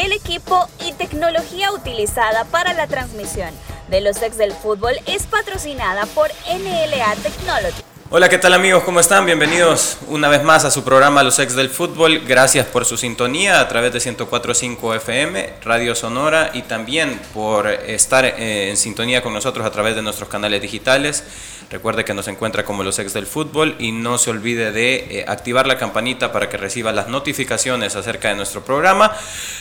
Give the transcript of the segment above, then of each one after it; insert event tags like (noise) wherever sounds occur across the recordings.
El equipo y tecnología utilizada para la transmisión de los ex del fútbol es patrocinada por NLA Technology. Hola, ¿qué tal amigos? ¿Cómo están? Bienvenidos una vez más a su programa Los Ex del Fútbol. Gracias por su sintonía a través de 104.5 FM, Radio Sonora y también por estar eh, en sintonía con nosotros a través de nuestros canales digitales. Recuerde que nos encuentra como Los Ex del Fútbol y no se olvide de eh, activar la campanita para que reciba las notificaciones acerca de nuestro programa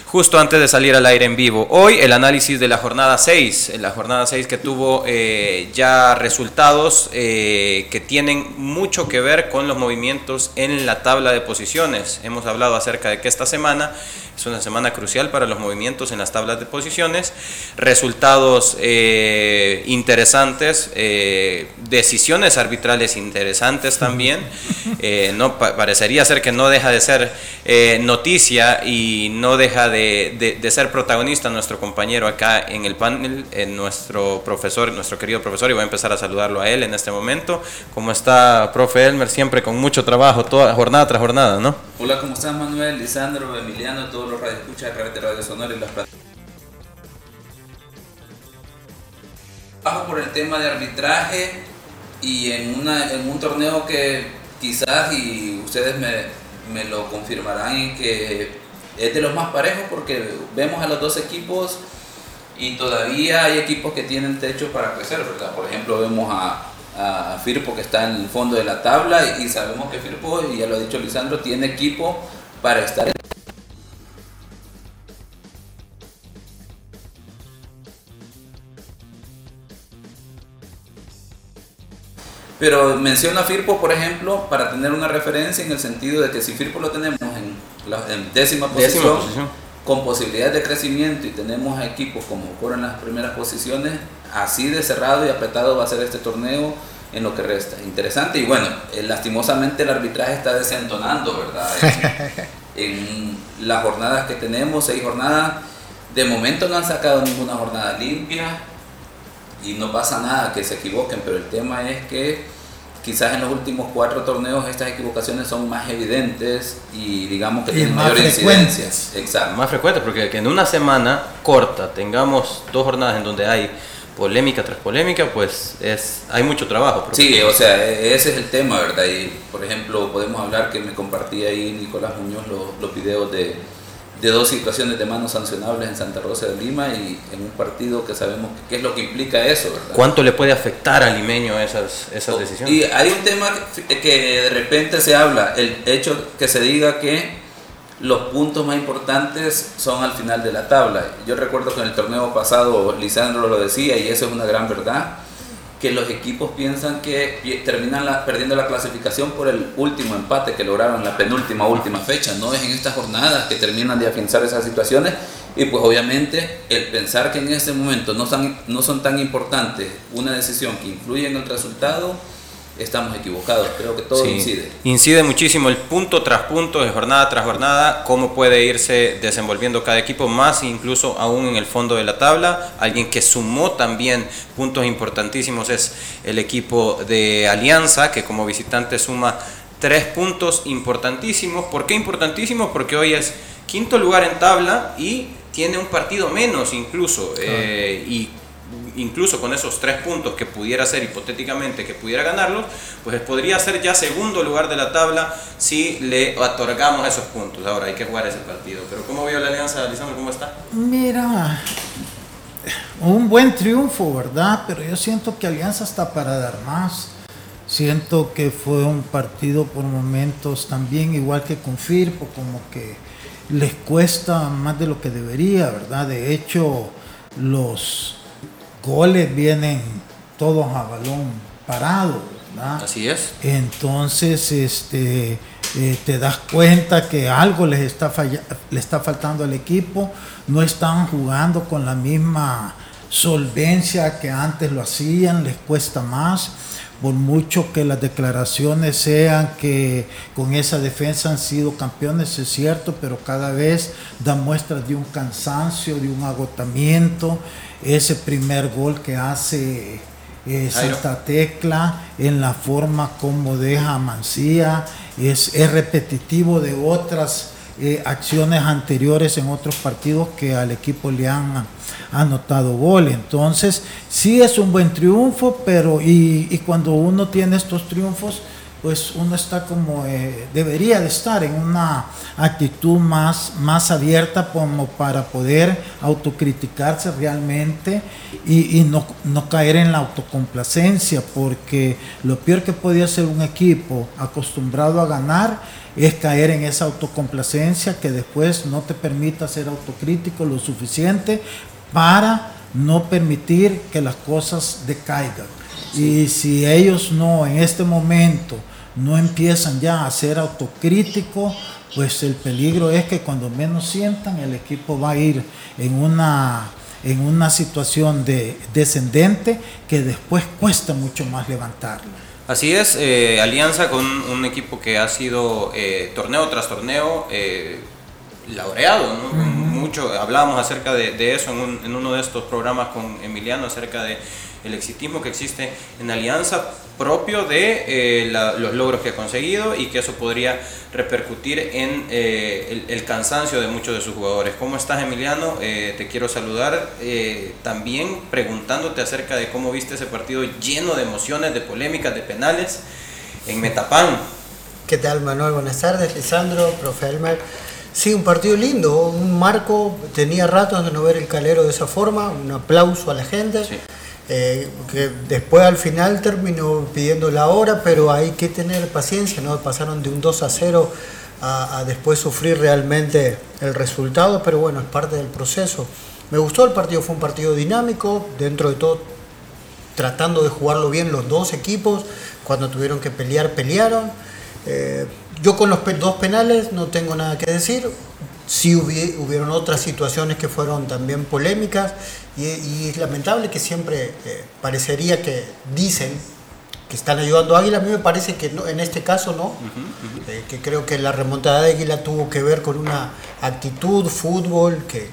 justo antes de salir al aire en vivo. Hoy el análisis de la jornada 6, la jornada 6 que tuvo eh, ya resultados que tienen mucho que ver con los movimientos en la tabla de posiciones. Hemos hablado acerca de que esta semana es una semana crucial para los movimientos en las tablas de posiciones, resultados eh, interesantes, eh, decisiones arbitrales interesantes también. (laughs) Eh, no parecería ser que no deja de ser noticia y no deja de, de, ser protagonista nuestro compañero acá en el panel, nuestro profesor, nuestro querido profesor, y voy a empezar a saludarlo a él en este momento. ¿Cómo está, profe Elmer? Siempre con mucho trabajo, toda jornada tras jornada, ¿no? Hola, ¿cómo estás, Manuel, Lisandro, Emiliano, todos los radioescuchas a de Radio Sonora y las plataformas. Bajo por el tema de arbitraje y en, un torneo que quizás, y ustedes me, me lo confirmarán, que es de los más parejos porque vemos a los dos equipos y todavía hay equipos que tienen techo para crecer, ¿verdad? Por ejemplo, vemos a, Firpo que está en el fondo de la tabla y, y sabemos que Firpo, y ya lo ha dicho Lisandro, tiene equipo para estar en Pero menciona Firpo, por ejemplo, para tener una referencia en el sentido de que si Firpo lo tenemos en, la, décima, posición, con posibilidades de crecimiento y tenemos equipos como en las primeras posiciones, así de cerrado y apretado va a ser este torneo en lo que resta. Interesante y bueno, eh, lastimosamente el arbitraje está desentonando, ¿verdad? (laughs) En, en las jornadas que tenemos, seis jornadas, de momento no han sacado ninguna jornada limpia, y no pasa nada que se equivoquen, pero el tema es que quizás en los últimos cuatro torneos estas equivocaciones son más evidentes y digamos que tienen mayor incidencia. Exacto. Más frecuentes, porque que en una semana corta tengamos dos jornadas en donde hay polémica tras polémica, pues es hay mucho trabajo. Sí, o sea, e-, ese es el tema, ¿verdad? Y por ejemplo, podemos hablar que me compartía ahí Nicolás Muñoz los, los videos de de dos situaciones de manos sancionables en Santa Rosa de Lima y en un partido que sabemos qué es lo que implica eso. ¿verdad? ¿Cuánto le puede afectar al limeño esas, esas decisiones? Y hay un tema que, de repente se habla, el hecho que se diga que los puntos más importantes son al final de la tabla. Yo recuerdo que en el torneo pasado Lisandro lo decía y eso es una gran verdad que los equipos piensan que terminan perdiendo la clasificación por el último empate que lograron la penúltima última fecha. No es en estas jornadas que terminan de afianzar esas situaciones y pues obviamente el pensar que en ese momento no son, no son tan importantes una decisión que influye en el resultado estamos equivocados. Creo que todo incide. Incide muchísimo el punto tras punto, de jornada tras jornada, cómo puede irse desenvolviendo cada equipo, más incluso aún en el fondo de la tabla. Alguien que sumó también puntos importantísimos es el equipo de Alianza, que como visitante suma tres puntos importantísimos. ¿Por qué importantísimos? Porque hoy es quinto lugar en tabla y tiene un partido menos incluso. Eh, y incluso con esos tres puntos que pudiera ser hipotéticamente que pudiera ganarlos, pues podría ser ya segundo lugar de la tabla si le otorgamos esos puntos. Ahora hay que jugar ese partido. Pero ¿cómo vio la alianza, Lisandro? ¿Cómo está? Mira, un buen triunfo, ¿verdad? Pero yo siento que Alianza está para dar más. Siento que fue un partido por momentos también igual que con Firpo, como que les cuesta más de lo que debería, ¿verdad? De hecho, los goles vienen todos a balón parado, ¿verdad? Así es. Entonces, este, eh, te das cuenta que algo les está, le está faltando al equipo, no están jugando con la misma solvencia que antes lo hacían, les cuesta más por mucho que las declaraciones sean que con esa defensa han sido campeones, es cierto, pero cada vez dan muestras de un cansancio, de un agotamiento. Ese primer gol que hace eh, Santa Tecla en la forma como deja Mancía es, es repetitivo de otras eh, acciones anteriores en otros partidos que al equipo le han anotado gol. Entonces, sí es un buen triunfo, pero y, cuando uno tiene estos triunfos, pues uno está como eh, debería de estar en una actitud más, más abierta como para poder autocriticarse realmente y, no, no, caer en la autocomplacencia, porque lo peor que podía ser un equipo acostumbrado a ganar es caer en esa autocomplacencia que después no te permita ser autocrítico lo suficiente para no permitir que las cosas decaigan. Y si ellos no en este momento no empiezan ya a ser autocríticos, pues el peligro es que cuando menos sientan el equipo va a ir en una en una situación de descendente que después cuesta mucho más levantarlo. Así es, eh, Alianza con un equipo que ha sido eh, torneo tras torneo eh, laureado, mucho, hablábamos acerca de, eso en, en, uno de estos programas con Emiliano, acerca de el exitismo que existe en Alianza propio de eh, los logros que ha conseguido y que eso podría repercutir en eh, el, cansancio de muchos de sus jugadores. ¿Cómo estás Emiliano? Eh, te quiero saludar también preguntándote acerca de cómo viste ese partido lleno de emociones, de polémicas, de penales en Metapan. ¿Qué tal Manuel? Buenas tardes, Lisandro, profe Elmer. Sí, un partido lindo, un marco, tenía rato de no ver el calero de esa forma, un aplauso a la gente. Eh, que después al final terminó pidiendo la hora, pero hay que tener paciencia, ¿no? Pasaron de un 2 a 0 a, después sufrir realmente el resultado, pero bueno, es parte del proceso. Me gustó el partido, fue un partido dinámico, dentro de todo tratando de jugarlo bien los dos equipos, cuando tuvieron que pelear, pelearon. Eh, yo con los dos penales no tengo nada que decir, sí hubieron otras situaciones que fueron también polémicas y, es lamentable que siempre eh, parecería que dicen que están ayudando a Águila, a mí me parece que no, en este caso no, eh, que creo que la remontada de Águila tuvo que ver con una actitud, fútbol, que,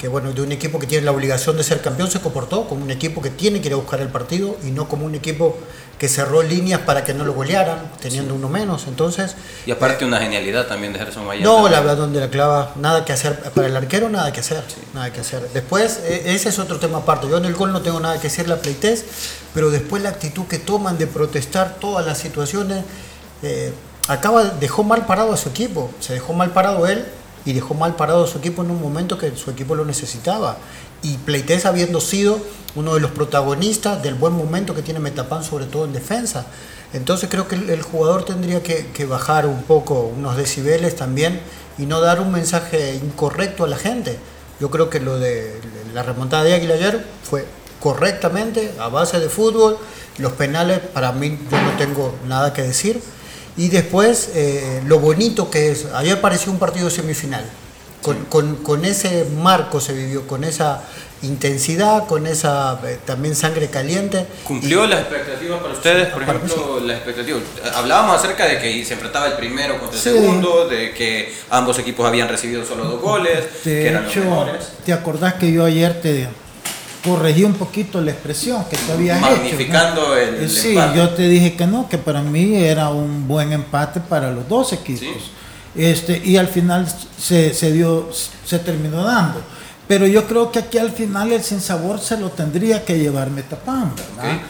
que bueno, de un equipo que tiene la obligación de ser campeón se comportó como un equipo que tiene que ir a buscar el partido y no como un equipo que cerró líneas para que no lo golearan, teniendo uno menos. Entonces. Y aparte una genialidad también de Gerson Mayer. No, la verdad donde la clava, nada que hacer. Para el arquero nada que hacer. Nada que hacer. Después, e, ese es otro tema aparte. Yo en el gol no tengo nada que decir la pleites, pero después la actitud que toman de protestar todas las situaciones. Eh, acaba, dejó mal parado a su equipo. Se dejó mal parado él y dejó mal parado a su equipo en un momento que su equipo lo necesitaba. Y Pleites habiendo sido uno de los protagonistas del buen momento que tiene Metapan, sobre todo en defensa. Entonces creo que el, jugador tendría que, bajar un poco, unos decibeles también, y no dar un mensaje incorrecto a la gente. Yo creo que lo de la remontada de Águila ayer fue correctamente, a base de fútbol. Los penales, para mí, yo no tengo nada que decir y después, eh, lo bonito que es, ayer pareció un partido semifinal. Con, ese marco se vivió, con esa intensidad, con esa eh, también sangre caliente. ¿Cumplió las expectativas para ustedes? Por ejemplo, las expectativas. Hablábamos acerca de que se enfrentaba el primero contra el segundo, de que ambos equipos habían recibido solo dos goles, de hecho, ¿Te acordás que yo ayer te corregí un poquito la expresión que tú habías Magnificando hecho. el, Sí, yo te dije que no, que para mí era un buen empate para los dos equipos. Este, y al final se, se, dio, se terminó dando. Pero yo creo que aquí al final el sinsabor se lo tendría que llevar Metapan, ¿verdad?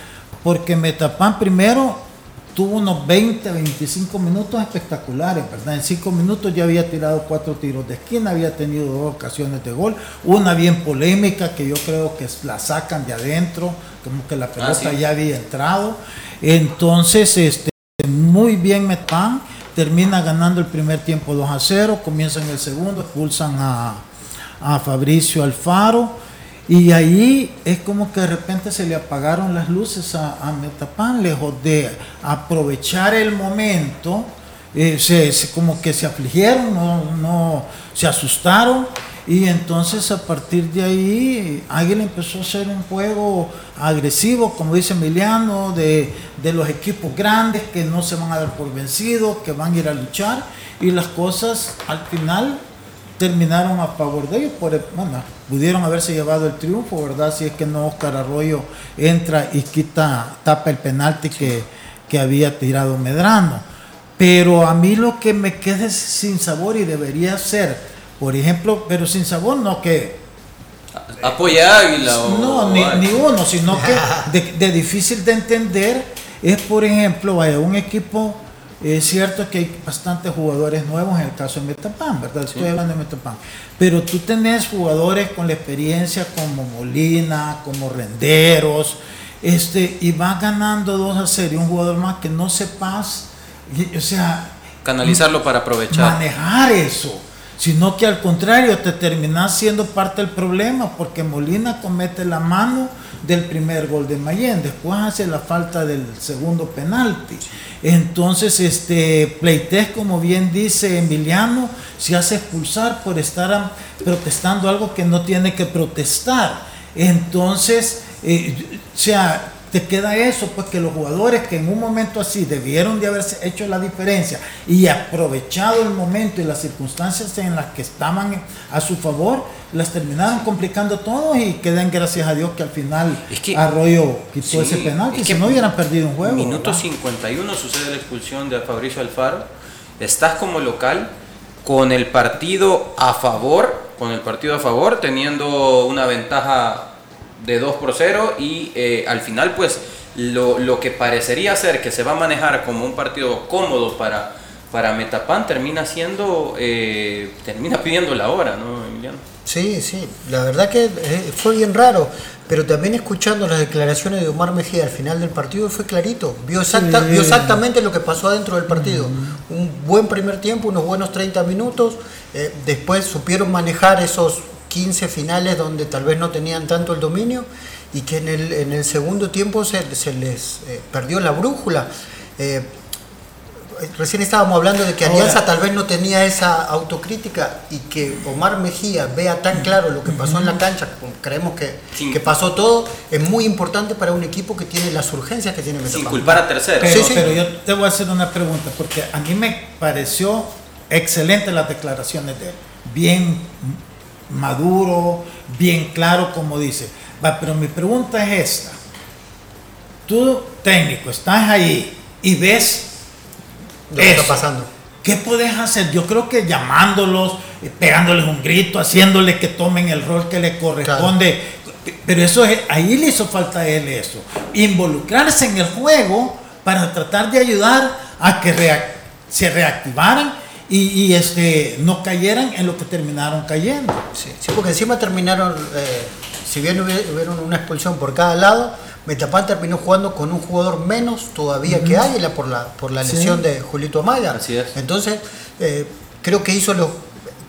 Porque Metapan primero tuvo unos 20, 25 minutos espectaculares, ¿verdad? En 5 minutos ya había tirado cuatro tiros de esquina, había tenido dos ocasiones de gol, una bien polémica que yo creo que la sacan de adentro, como que la ah, pelota ya había entrado. Entonces, este, muy bien Metán, termina ganando el primer tiempo 2 a 0, comienzan el segundo, expulsan a, a Fabricio Alfaro y ahí es como que de repente se le apagaron las luces a, a Metapan, lejos de aprovechar el momento, eh, se, como que se afligieron, no, no, se asustaron. Y entonces a partir de ahí Águila empezó a hacer un juego agresivo, como dice Emiliano, de, de, los equipos grandes que no se van a dar por vencidos, que van a ir a luchar. Y las cosas al final terminaron a favor de ellos. Por, bueno, pudieron haberse llevado el triunfo, ¿verdad? Si es que no Oscar Arroyo entra y quita, tapa el penalti que, que había tirado Medrano. Pero a mí lo que me queda es sin sabor y debería ser, por ejemplo, pero sin sabor no que... Apoya Águila No, ni, ni, uno, sino que de, de, difícil de entender es, por ejemplo, vaya, un equipo es cierto que hay bastantes jugadores nuevos en el caso de Metapan, ¿verdad? Estoy hablando de Metapan. Pero tú tenés jugadores con la experiencia como Molina, como Renderos, este, y va ganando 2 a 0 y un jugador más que no sepas, o sea... Canalizarlo para aprovechar. Manejar eso sino que al contrario te terminas siendo parte del problema porque Molina comete la mano del primer gol de Mayen, después hace la falta del segundo penalti. Entonces, este Pleites, como bien dice Emiliano, se hace expulsar por estar protestando algo que no tiene que protestar. Entonces, eh, o sea, te queda eso, pues que los jugadores que en un momento así debieron de haberse hecho la diferencia y aprovechado el momento y las circunstancias en las que estaban a su favor, las terminaron complicando todo y quedan gracias a Dios que al final Arroyo quitó ese penal, que si no hubieran perdido un juego. Minuto 51 sucede la expulsión de Fabricio Alfaro, estás como local con el partido a favor, con el partido a favor, teniendo una ventaja de 2 por 0 y eh, al final pues lo, lo, que parecería ser que se va a manejar como un partido cómodo para, para Metapan termina siendo, eh, termina pidiendo la hora, ¿no, Emiliano? Sí, sí, la verdad que eh, fue bien raro, pero también escuchando las declaraciones de Omar Mejía al final del partido fue clarito, vio, exacta, vio exactamente lo que pasó adentro del partido. Un buen primer tiempo, unos buenos 30 minutos, después supieron manejar esos 15 finales donde tal vez no tenían tanto el dominio y que en el, en el segundo tiempo se, les eh, perdió la brújula. Eh, recién estábamos hablando de que Alianza tal vez no tenía esa autocrítica y que Omar Mejía vea tan claro lo que pasó en la cancha, creemos que, que pasó todo, es muy importante para un equipo que tiene las urgencias que tiene Sin culpar a terceros. Pero, pero yo te voy a hacer una pregunta, porque a mí me pareció excelente las declaraciones de él, bien maduro, bien claro, como dice. Va, pero mi pregunta es esta. Tú, técnico, estás ahí y ves lo que está pasando. ¿Qué puedes hacer? Yo creo que llamándolos, eh, pegándoles un grito, haciéndoles que tomen el rol que les corresponde. Pero eso es, ahí le hizo falta a él eso. Involucrarse en el juego para tratar de ayudar a que se reactivaran y, este, no cayeran en lo que terminaron cayendo. Sí, porque encima terminaron, eh, si bien hubieron una expulsión por cada lado, Metapán terminó jugando con un jugador menos todavía que Águila por la, por la lesión de Julito Amaya. Así es. Entonces, eh, creo que hizo los,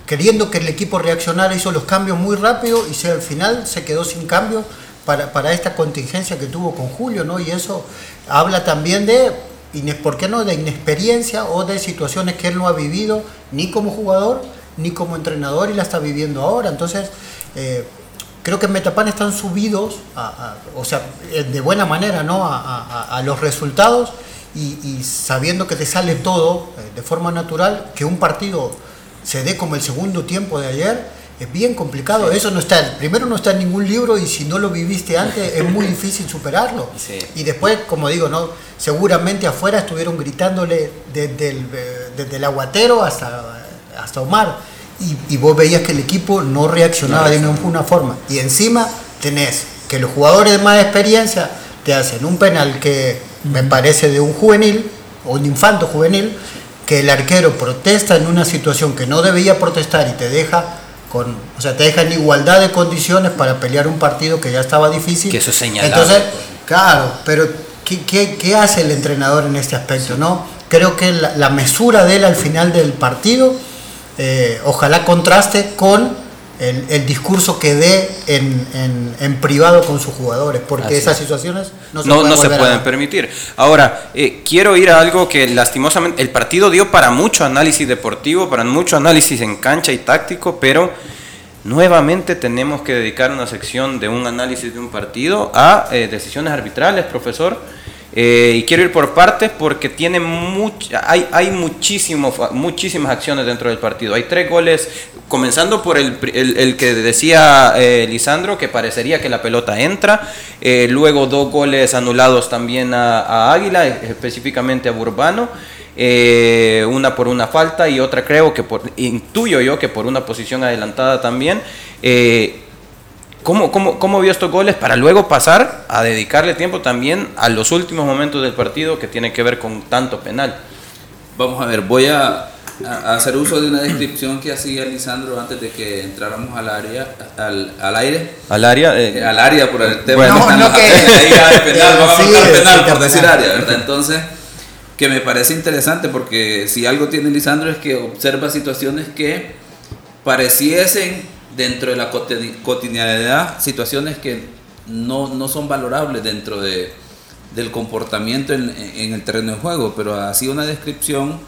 queriendo que el equipo reaccionara, hizo los cambios muy rápido y se, al final se quedó sin cambio para, para esta contingencia que tuvo con Julio, ¿no? Y eso habla también de ¿por qué no? De inexperiencia o de situaciones que él no ha vivido ni como jugador ni como entrenador y la está viviendo ahora. Entonces, eh, creo que en Metapan están subidos, o sea, eh, de buena manera, ¿no? A, los resultados y, sabiendo que te sale todo eh, de forma natural, que un partido se dé como el segundo tiempo de ayer es bien complicado. Eso no está, primero no está en ningún libro y si no lo viviste antes es muy difícil superarlo. (laughs) Y después, como digo, no, seguramente afuera estuvieron gritándole desde el, desde el aguatero hasta, hasta Omar. Y, vos veías que el equipo no reaccionaba de ninguna forma. Y encima tenés que los jugadores de más experiencia te hacen un penal que me parece de un juvenil o un infanto juvenil, que el arquero protesta en una situación que no debía protestar y te deja o sea, te deja en igualdad de condiciones para pelear un partido que ya estaba difícil. Que eso señalado. Entonces, claro, pero ¿qué, hace el entrenador en este aspecto? ¿no? Creo que la, mesura de él al final del partido, eh, ojalá contraste con el, discurso que dé en, privado con sus jugadores, porque esas situaciones no se, pueden, permitir. Ahora, eh, quiero ir a algo que lastimosamente el partido dio para mucho análisis deportivo, para mucho análisis en cancha y táctico, pero nuevamente tenemos que dedicar una sección de un análisis de un partido a eh, decisiones arbitrales, profesor. Eh, y quiero ir por partes porque tiene mucha, hay, hay muchísimo, muchísimas acciones dentro del partido. Hay tres goles, comenzando por el, el, que decía eh, Lisandro, que parecería que la pelota entra. Eh, luego dos goles anulados también a, a Águila, específicamente a Burbano. una por una falta y otra creo que por, intuyo yo que por una posición adelantada también. ¿Cómo, cómo, cómo vio estos goles para luego pasar a dedicarle tiempo también a los últimos momentos del partido que tiene que ver con tanto penal? Vamos a ver, voy a, hacer uso de una descripción que hacía Lisandro antes de que entráramos al área, al, al aire. Al área. Eh, eh, al área por el tema bueno, no, no que, penal, vamos a penal por decir área, ¿verdad? Entonces, que me parece interesante porque si algo tiene Lisandro es que observa situaciones que pareciesen dentro de la cotidianidad situaciones que no, no son valorables dentro de, del comportamiento en, en, el terreno de juego, pero así una descripción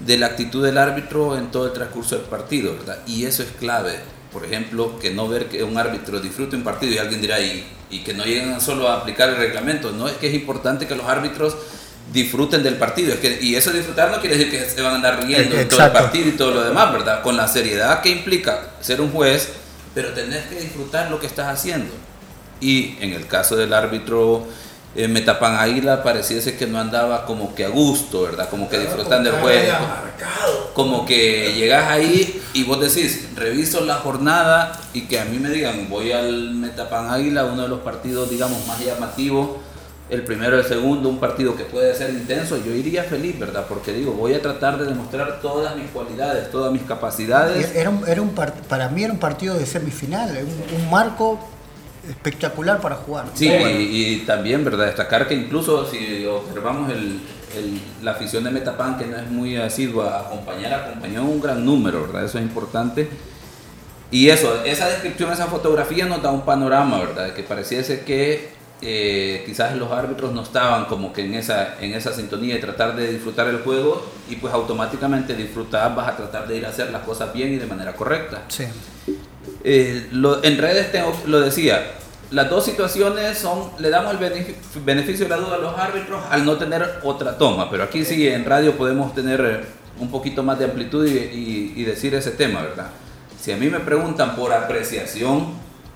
de la actitud del árbitro en todo el transcurso del partido, ¿verdad? Y eso es clave. Por ejemplo, que no ver que un árbitro disfrute un partido y alguien dirá, y, y que no lleguen solo a aplicar el reglamento, no es que es importante que los árbitros disfruten del partido. Es que, y eso disfrutar no quiere decir que se van a andar riendo en todo el partido y todo lo demás, ¿verdad? Con la seriedad que implica ser un juez, pero tenés que disfrutar lo que estás haciendo. Y en el caso del árbitro eh, Metapan Águila, pareciese que no andaba como que a gusto, ¿verdad? Como que disfrutando del juego. Como que llegas ahí y vos decís, reviso la jornada y que a mí me digan, voy al Metapan Águila, uno de los partidos, digamos, más llamativos el primero el segundo, un partido que puede ser intenso, yo iría feliz, ¿verdad? Porque digo, voy a tratar de demostrar todas mis cualidades, todas mis capacidades. Era un, era un para mí era un partido de semifinal, un, marco espectacular para jugar. Sí, y, también, ¿verdad? Destacar que incluso si observamos el, la afición de Metapan, que no es muy asidua a acompañar, acompañó un gran número, ¿verdad? Eso es importante. Y eso, esa descripción, esa fotografía nos da un panorama, ¿verdad? Que pareciese que eh, quizás los árbitros no estaban como que en esa, en esa sintonía de tratar de disfrutar el juego y pues automáticamente disfrutar vas a tratar de ir a hacer las cosas bien y de manera correcta. Sí. Eh, en redes tengo, lo decía, las dos situaciones son, le damos el beneficio, de la duda a los árbitros al no tener otra toma, pero aquí sí en radio podemos tener eh, un poquito más de amplitud y, y decir ese tema, ¿verdad? Si a mí me preguntan por apreciación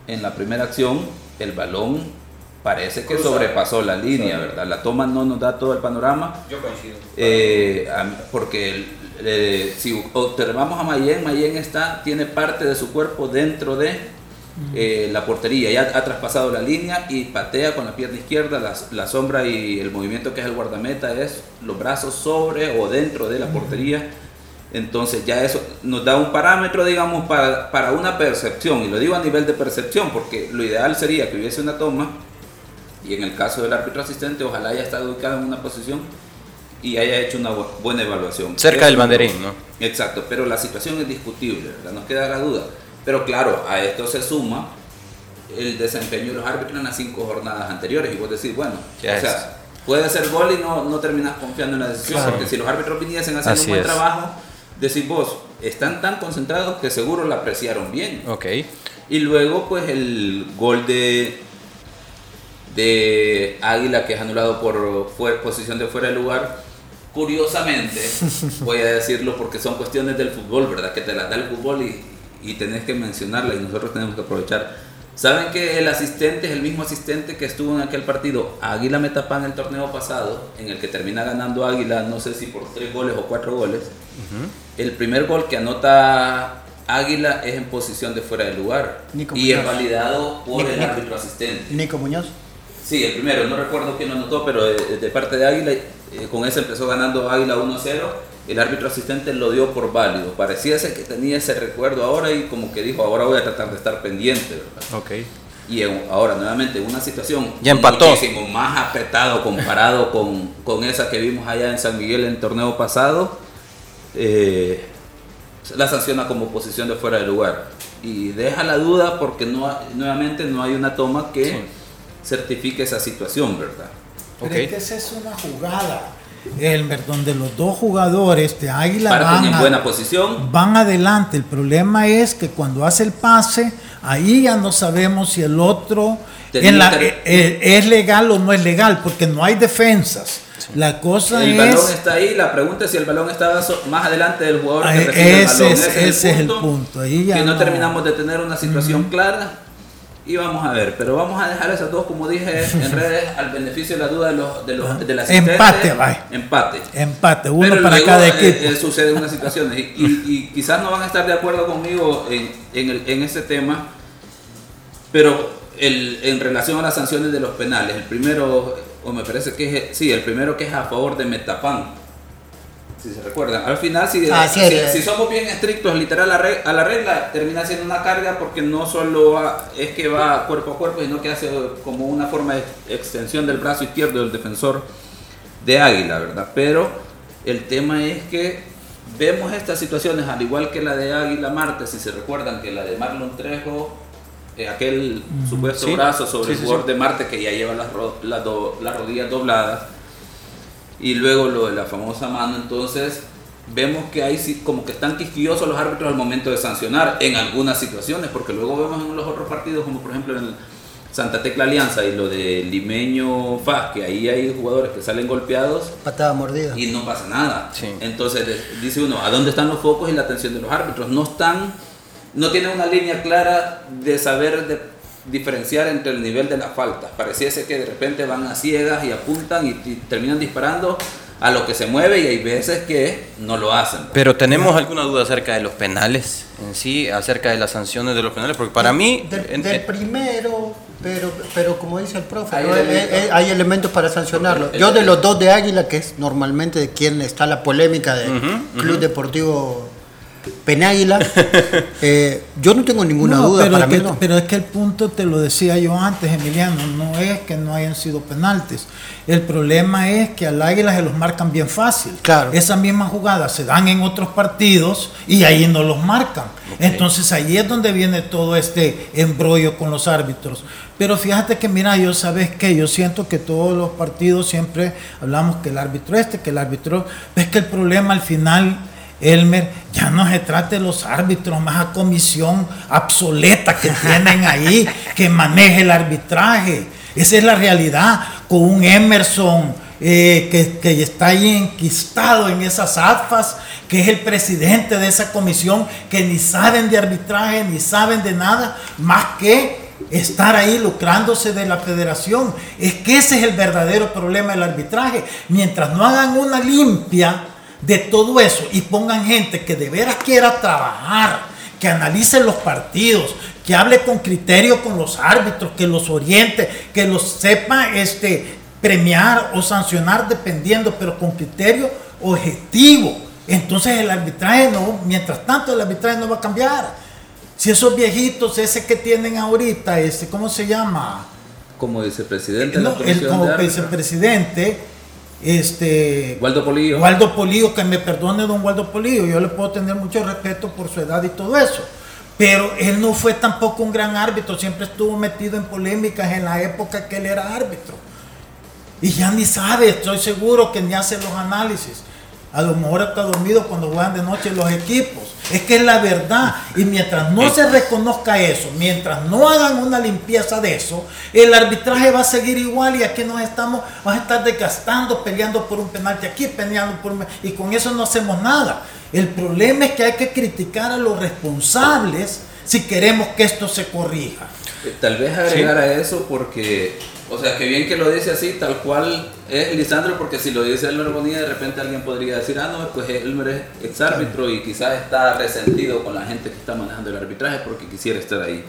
en la primera acción, el balón parece que sobrepasó la línea, ¿verdad? La toma no nos da todo el panorama. Yo coincido. Eh, porque eh, si observamos a Mayen, Mayen está, tiene parte de su cuerpo dentro de eh, la portería, ya ha traspasado la línea y patea con la pierna izquierda, la, la, sombra y el movimiento que es el guardameta es los brazos sobre o dentro de la portería. Entonces ya eso nos da un parámetro, digamos, para, para una percepción, y lo digo a nivel de percepción, porque lo ideal sería que hubiese una toma y en el caso del árbitro asistente, ojalá haya estado ubicado en una posición y haya hecho una buena evaluación. Cerca del banderín, ¿no? Exacto, pero la situación es discutible, ¿verdad? Nos queda la duda. Pero claro, a esto se suma el desempeño de los árbitros en las cinco jornadas anteriores. Y vos decís, bueno, o sea, puede ser gol y no, no terminas confiando en la decisión. Porque si los árbitros viniesen haciendo un buen trabajo, decís vos, están tan concentrados que seguro la apreciaron bien. Ok. Y luego, pues el gol de de Águila que es anulado por posición de fuera de lugar. Curiosamente, (laughs) voy a decirlo porque son cuestiones del fútbol, ¿verdad? Que te las da el fútbol y, y tenés que mencionarla y nosotros tenemos que aprovechar. ¿Saben que el asistente es el mismo asistente que estuvo en aquel partido Águila Metapan el torneo pasado, en el que termina ganando Águila, no sé si por tres goles o cuatro goles? El primer gol que anota Águila es en posición de fuera de lugar y es validado por el árbitro asistente. Nico Muñoz. Sí, el primero, no recuerdo quién lo anotó, pero de, parte de Águila, eh, con ese empezó ganando Águila 1-0. El árbitro asistente lo dio por válido. Parecía ser que tenía ese recuerdo ahora y como que dijo, ahora voy a tratar de estar pendiente, ¿verdad? Ok. Y ahora, nuevamente, una situación ya empató. muchísimo más apretado comparado (laughs) con, con, esa que vimos allá en San Miguel en el torneo pasado. Eh, la sanciona como posición de fuera de lugar. Y deja la duda porque no, nuevamente no hay una toma que certifique esa situación, ¿verdad? Pero es que esa es una jugada. Elmer, donde los dos jugadores de Águila van en buena posición. Van adelante. El problema es que cuando hace el pase, ahí ya no sabemos si el otro eh, eh, es legal o no es legal, porque no hay defensas. La cosa el es. El balón está ahí, la pregunta es si el balón estaba más adelante del jugador que recibe el balón. ese, es el punto. Ahí ya que no, terminamos de tener una situación clara y vamos a ver, pero vamos a dejar esas dos, como dije en (laughs) redes, al beneficio de la duda de los, de los de Empate, vaya. Empate. Empate, uno para cada eh, equipo. Eh, sucede una situación y, y, quizás no van a estar de acuerdo conmigo en, en, el, en ese tema, pero el, en relación a las sanciones de los penales, el primero, o me parece que es, sí, el primero que es a favor de Metapan si se recuerdan. Al final, si, ah, si, somos bien estrictos literal a la regla, termina siendo una carga porque no solo es que va cuerpo a cuerpo, sino que hace como una forma de extensión del brazo izquierdo del defensor de Águila, ¿verdad? Pero el tema es que vemos estas situaciones, al igual que la de Águila Marte, si se recuerdan que la de Marlon Trejo, eh, aquel supuesto brazo sobre el jugador de Marte que ya lleva las, las rodillas dobladas y luego lo de la famosa mano, entonces vemos que hay como que están quisquillosos los árbitros al momento de sancionar en algunas situaciones, porque luego vemos en los otros partidos, como por ejemplo en el Santa Tecla Alianza y lo de Limeño Faz, que ahí hay jugadores que salen golpeados. Patada mordida. Y no pasa nada. Entonces dice uno, ¿a dónde están los focos y la atención de los árbitros? No están, no tienen una línea clara de saber de diferenciar entre el nivel de las faltas. Pareciese que de repente van a ciegas y apuntan y, terminan disparando a lo que se mueve y hay veces que no lo hacen. Pero tenemos alguna duda acerca de los penales en sí, acerca de las sanciones de los penales, porque para mí... Del, primero, pero, pero como dice el profe, hay, elementos. para sancionarlo. Yo de los dos de Águila, que es normalmente de quien está la polémica de Club Deportivo Penáguila, (laughs) eh, yo no tengo ninguna duda. Pero, para mí pero es que el punto, te lo decía yo antes, Emiliano, no es que no hayan sido penaltis. El problema es que al Águila se los marcan bien fácil. Claro. Esas mismas jugadas se dan en otros partidos y ahí no los marcan. Entonces ahí es donde viene todo este embrollo con los árbitros. Pero fíjate que, mira, yo sabes que yo siento que todos los partidos siempre hablamos que el árbitro este, que el árbitro. Es que el problema al final Elmer, ya no se trate de los árbitros, más a comisión obsoleta que tienen ahí, (laughs) que maneje el arbitraje. Esa es la realidad, con un Emerson eh, que, que, está ahí enquistado en esas AFAS, que es el presidente de esa comisión, que ni saben de arbitraje, ni saben de nada, más que estar ahí lucrándose de la federación. Es que ese es el verdadero problema del arbitraje. Mientras no hagan una limpia, de todo eso y pongan gente que de veras quiera trabajar, que analice los partidos, que hable con criterio con los árbitros, que los oriente, que los sepa este, premiar o sancionar dependiendo, pero con criterio objetivo. Entonces el arbitraje no, mientras tanto el arbitraje no va a cambiar. Si esos viejitos, ese que tienen ahorita, ese, ¿cómo se llama? Como vicepresidente. No, el, como vicepresidente este, Waldo Polillo. Waldo Polillo, que me perdone don Waldo Polillo, yo le puedo tener mucho respeto por su edad y todo eso. Pero él no fue tampoco un gran árbitro, siempre estuvo metido en polémicas en la época que él era árbitro. Y ya ni sabe, estoy seguro que ni hace los análisis. A lo mejor está dormido cuando juegan de noche los equipos. Es que es la verdad. Y mientras no se reconozca eso, mientras no hagan una limpieza de eso, el arbitraje va a seguir igual y aquí nos estamos, vamos a estar desgastando, peleando por un penalti aquí, peleando por un... Y con eso no hacemos nada. El problema es que hay que criticar a los responsables si queremos que esto se corrija. Eh, tal vez agregar a eso porque o sea, que bien que lo dice así, tal cual es Lisandro, porque si lo dice Elmer Bonilla, de repente alguien podría decir, ah, no, pues Elmer es ex árbitro y quizás está resentido con la gente que está manejando el arbitraje porque quisiera estar ahí.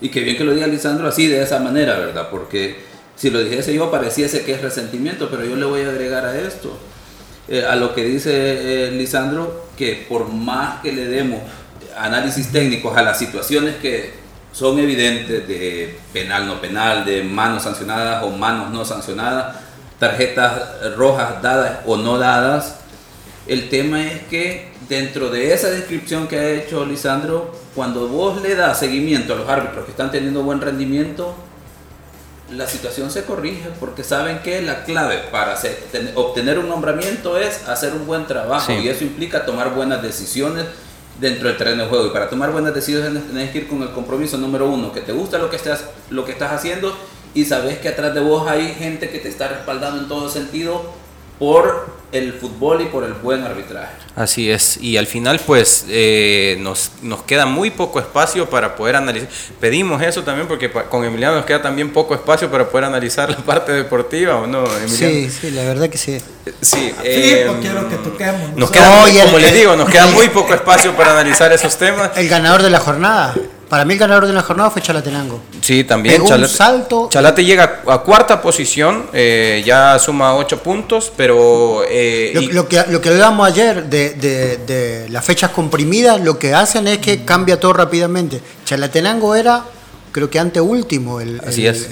Y que bien que lo diga Lisandro así, de esa manera, ¿verdad? Porque si lo dijese yo, pareciese que es resentimiento, pero yo le voy a agregar a esto, eh, a lo que dice eh, Lisandro, que por más que le demos análisis técnicos a las situaciones que son evidentes de penal no penal, de manos sancionadas o manos no sancionadas, tarjetas rojas dadas o no dadas. El tema es que dentro de esa descripción que ha hecho Lisandro, cuando vos le das seguimiento a los árbitros que están teniendo buen rendimiento, la situación se corrige porque saben que la clave para obtener un nombramiento es hacer un buen trabajo y eso implica tomar buenas decisiones dentro del terreno de juego. Y para tomar buenas decisiones tenés que ir con el compromiso número uno, que te gusta lo que estás, lo que estás haciendo y sabes que atrás de vos hay gente que te está respaldando en todo sentido por el fútbol y por el buen arbitraje. Así es, y al final pues eh, nos, nos queda muy poco espacio para poder analizar. Pedimos eso también porque con Emiliano nos queda también poco espacio para poder analizar la parte deportiva, ¿o no, Emiliano? Sí, sí, la verdad que sí. Sí, eh, quiero que toquemos. Nos queda, como les digo, nos queda (laughs) muy poco espacio para analizar esos temas. El ganador de la jornada. Para mí el ganador de la jornada fue Chalatenango. Sí, también. Pegó Chalate, un salto. Chalate llega a cuarta posición, eh, ya suma ocho puntos, pero... Eh, lo, que, lo que hablábamos ayer de, de, las fechas comprimidas, lo que hacen es que cambia todo rápidamente. Chalatenango era creo que anteúltimo el, Así es.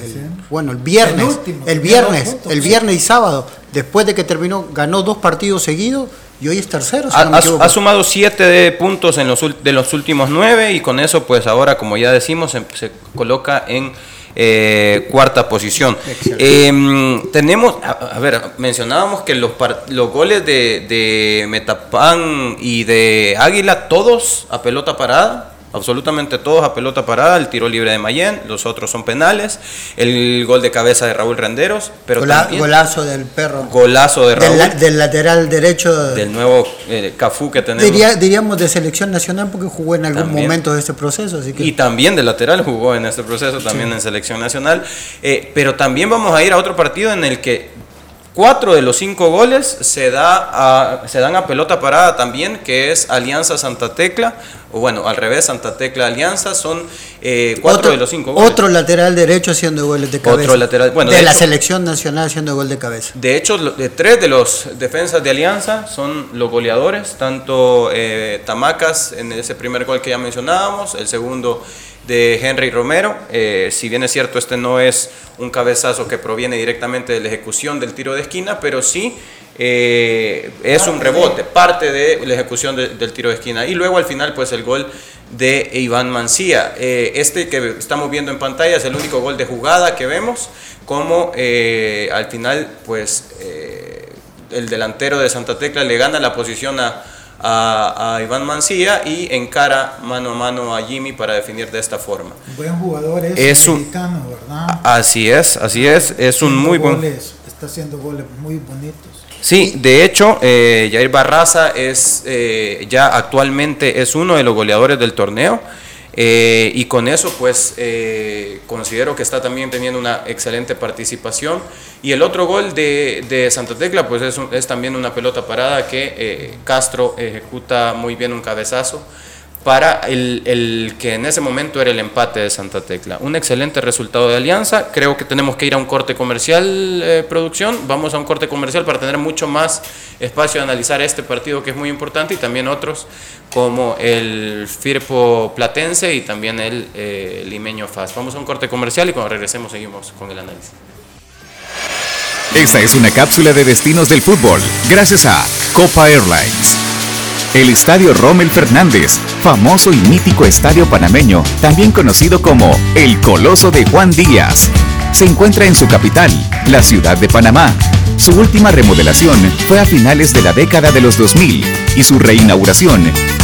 bueno el viernes el, viernes el viernes y sábado después de que terminó ganó dos partidos seguidos y hoy es tercero. ha, sumado siete puntos en los, de los últimos nueve y con eso, pues ahora, como ya decimos, se, coloca en eh, cuarta posición. Em, tenemos, a, ver, mencionábamos que los, los goles de, de Metapan y de Águila, todos a pelota parada absolutamente todos a pelota parada, el tiro libre de Mayen, los otros son penales, el gol de cabeza de Raúl Renderos, pero golazo del perro. Golazo de Raúl. Del, lateral derecho. Del nuevo eh, Cafú que tenemos. diríamos de selección nacional porque jugó en algún momento de este proceso. Así que... Y también de lateral jugó en este proceso, también en selección nacional. Eh, pero también vamos a ir a otro partido en el que Cuatro de los cinco goles se, da se dan a pelota parada también, que es Alianza Santa Tecla, o bueno, al revés, Santa Tecla Alianza, son eh, cuatro de los cinco goles. Otro lateral derecho haciendo goles de cabeza. Otro lateral, bueno, de, la selección nacional haciendo gol de cabeza. De hecho, de tres de los defensas de Alianza son los goleadores, tanto eh, Tamacas en ese primer gol que ya mencionábamos, el segundo de Henry Romero. Eh, si bien es cierto, este no es un cabezazo que proviene directamente de la ejecución del tiro de esquina, pero sí eh, es un rebote, parte de la ejecución del tiro de esquina. Y luego al final, pues el gol de Iván Mancía. Eh, este que estamos viendo en pantalla es el único gol de jugada que vemos, como al final, pues el delantero de Santa Tecla le gana la posición a a, Iván Mancía y encara mano a mano a Jimmy para definir de esta forma. buen jugador es, mexicano, ¿verdad? Así es, así es, es un muy buen... Está haciendo goles muy bonitos. Sí, de hecho, eh, Jair Barraza es eh, ya actualmente es uno de los goleadores del torneo. Eh, y con eso, pues, eh, considero que está también teniendo una excelente participación. Y el otro gol de, de Santa Tecla, pues, es, es, también una pelota parada que eh, Castro ejecuta muy bien un cabezazo para el, que en ese momento era el empate de Santa Tecla. Un excelente resultado de Alianza. Creo que tenemos que ir a un corte comercial, eh, producción. Vamos a un corte comercial para tener mucho más espacio de analizar este partido que es muy importante y también otros como el Firpo Platense y también el eh, Limeño FAS. Vamos a un corte comercial y cuando regresemos seguimos con el análisis. Esta es una cápsula de destinos del fútbol, gracias a Copa Airlines. El Estadio Rommel Fernández, famoso y mítico estadio panameño, también conocido como el Coloso de Juan Díaz, se encuentra en su capital, la ciudad de Panamá. Su última remodelación fue a finales de la década de los 2000 y su reinauguración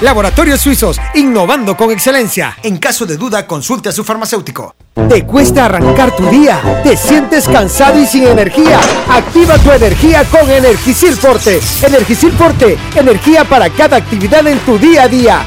Laboratorios Suizos, innovando con excelencia. En caso de duda, consulte a su farmacéutico. ¿Te cuesta arrancar tu día? ¿Te sientes cansado y sin energía? Activa tu energía con Energisil Forte. Energisil Forte, energía para cada actividad en tu día a día.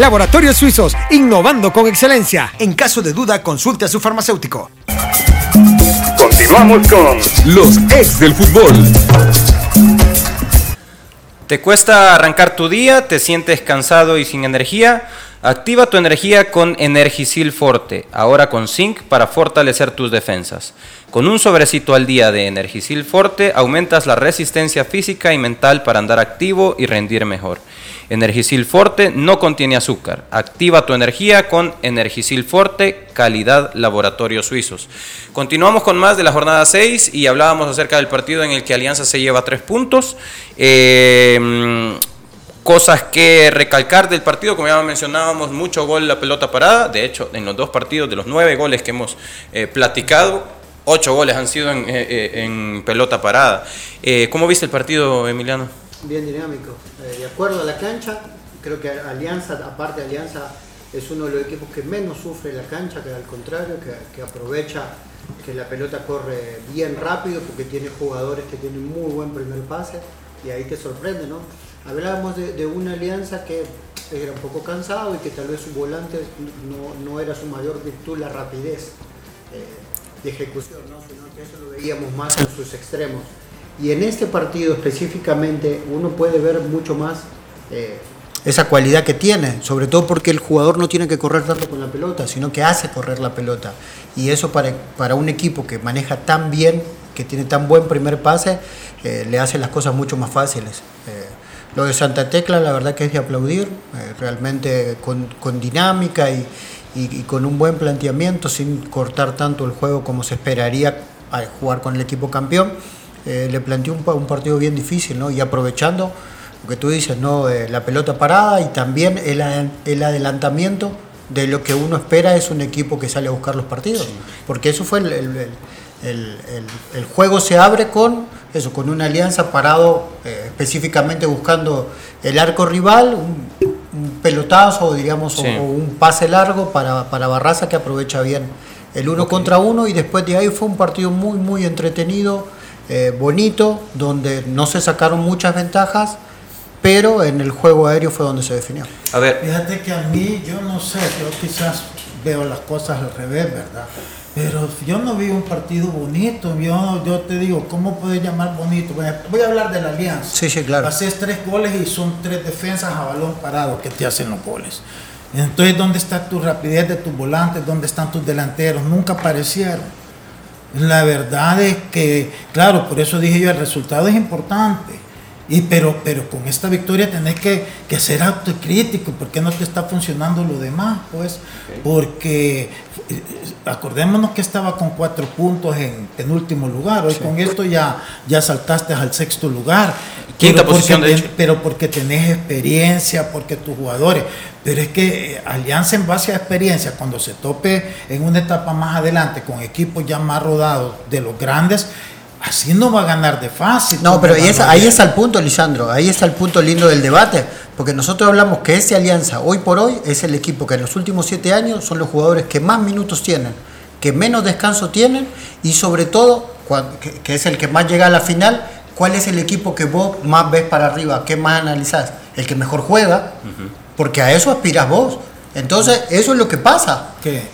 Laboratorios Suizos, innovando con excelencia. En caso de duda, consulte a su farmacéutico. Continuamos con los ex del fútbol. ¿Te cuesta arrancar tu día? ¿Te sientes cansado y sin energía? Activa tu energía con Energisil Forte, ahora con zinc para fortalecer tus defensas. Con un sobrecito al día de Energisil Forte aumentas la resistencia física y mental para andar activo y rendir mejor. Energisil Forte no contiene azúcar. Activa tu energía con Energisil Forte, calidad laboratorios suizos. Continuamos con más de la jornada 6 y hablábamos acerca del partido en el que Alianza se lleva tres puntos. Eh, cosas que recalcar del partido, como ya mencionábamos, mucho gol la pelota parada. De hecho, en los dos partidos, de los nueve goles que hemos eh, platicado, ocho goles han sido en, eh, en pelota parada. Eh, ¿Cómo viste el partido, Emiliano? Bien dinámico. Eh, de acuerdo a la cancha, creo que Alianza, aparte de Alianza, es uno de los equipos que menos sufre la cancha, que al contrario, que, aprovecha que la pelota corre bien rápido porque tiene jugadores que tienen muy buen primer pase y ahí te sorprende, ¿no? Hablábamos de, de una alianza que era un poco cansado y que tal vez su volante no, no era su mayor virtud la rapidez eh, de ejecución, ¿no? sino que eso lo veíamos más en sus extremos. Y en este partido específicamente uno puede ver mucho más eh, esa cualidad que tiene, sobre todo porque el jugador no tiene que correr tanto con la pelota, sino que hace correr la pelota. Y eso para, para un equipo que maneja tan bien, que tiene tan buen primer pase, eh, le hace las cosas mucho más fáciles. Eh, lo de Santa Tecla, la verdad que es de aplaudir, realmente con, con dinámica y, y, y, con un buen planteamiento, sin cortar tanto el juego como se esperaría al jugar con el equipo campeón. Eh, le planteó un, un, partido bien difícil, ¿no? Y aprovechando lo que tú dices, ¿no? Eh, la pelota parada y también el, el, adelantamiento de lo que uno espera es un equipo que sale a buscar los partidos. Sí. Porque eso fue el, el, el, juego se abre con eso, con una alianza parado eh, específicamente buscando el arco rival, un, un pelotazo, digamos, sí. o, o, un pase largo para, para Barraza que aprovecha bien el uno okay. contra uno y después de ahí fue un partido muy, muy entretenido, eh, bonito, donde no se sacaron muchas ventajas, pero en el juego aéreo fue donde se definió. A ver. Fíjate que a mí, yo no sé, yo quizás veo las cosas al revés, ¿verdad? Pero yo no vi un partido bonito. Yo, yo te digo, ¿cómo puedes llamar bonito? Voy a hablar de la alianza. Sí, sí, claro. Haces tres goles y son tres defensas a balón parado que te hacen los goles. Entonces, ¿dónde está tu rapidez de tus volantes? ¿Dónde están tus delanteros? Nunca aparecieron. La verdad es que, claro, por eso dije yo, el resultado es importante. Y, pero, pero con esta victoria tenés que, que ser autocrítico, porque no te está funcionando lo demás, pues, okay. porque acordémonos que estaba con cuatro puntos en penúltimo lugar, hoy sí. con esto ya, ya saltaste al sexto lugar. Quinta posición, de Pero porque tenés experiencia, porque tus jugadores, pero es que eh, Alianza en base a experiencia, cuando se tope en una etapa más adelante con equipos ya más rodados de los grandes, así no va a ganar de fácil. No, pero ahí, es, ahí está el punto, Lisandro, ahí está el punto lindo del debate, porque nosotros hablamos que ese Alianza hoy por hoy es el equipo que en los últimos siete años son los jugadores que más minutos tienen, que menos descanso tienen y sobre todo, que, que es el que más llega a la final, ¿cuál es el equipo que vos más ves para arriba? ¿Qué más analizás? El que mejor juega, uh -huh. porque a eso aspiras vos. Entonces, eso es lo que pasa. ¿Qué?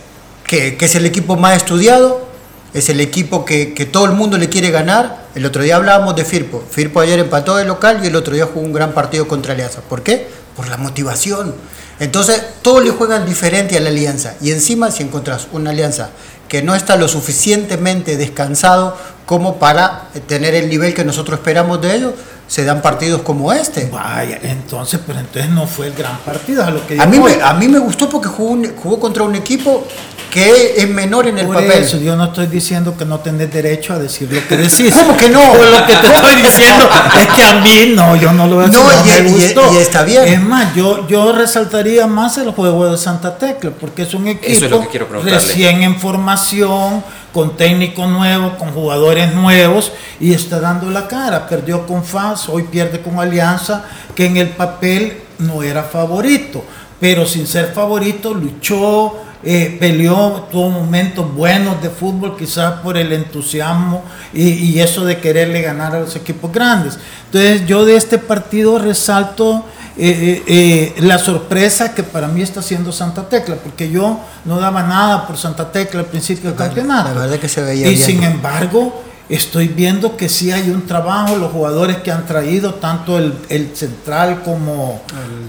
Que, que es el equipo más estudiado, es el equipo que, que, todo el mundo le quiere ganar. El otro día hablábamos de Firpo. Firpo ayer empató de local y el otro día jugó un gran partido contra Alianza. ¿Por qué? Por la motivación. Entonces, todos le juegan diferente a la alianza. Y encima, si encontrás una alianza que no está lo suficientemente descansado como para tener el nivel que nosotros esperamos de ellos, se dan partidos como este. Vaya, entonces, pero entonces no fue el gran partido. A, lo que a, mí, me, a mí me gustó porque jugó, jugó contra un equipo que es menor en el Por papel. Eso, yo no estoy diciendo que no tenés derecho a decir lo que decís. ¿Cómo que no? lo que te (laughs) estoy diciendo es que a mí no, yo no lo voy a decir. No, No, y- me y- gustó. y está bien. Es más, yo, yo resaltaría más el juego de Santa Tecla, porque es un equipo Eso es lo que quiero preguntarle. recién en formación, con técnico nuevo, con jugadores nuevos, y está dando la cara. Perdió con FAS, hoy pierde con Alianza, que en el papel no era favorito, pero sin ser favorito luchó, eh, peleó, tuvo momentos buenos de fútbol, quizás por el entusiasmo y, y eso de quererle ganar a los equipos grandes. Entonces yo de este partido resalto eh, eh, eh, la sorpresa que para mí está haciendo Santa Tecla, porque yo no daba nada por Santa Tecla al principio del campeonato. La verdad que se veía Y bien. sin embargo, estoy viendo que sí hay un trabajo, los jugadores que han traído, tanto el, el central como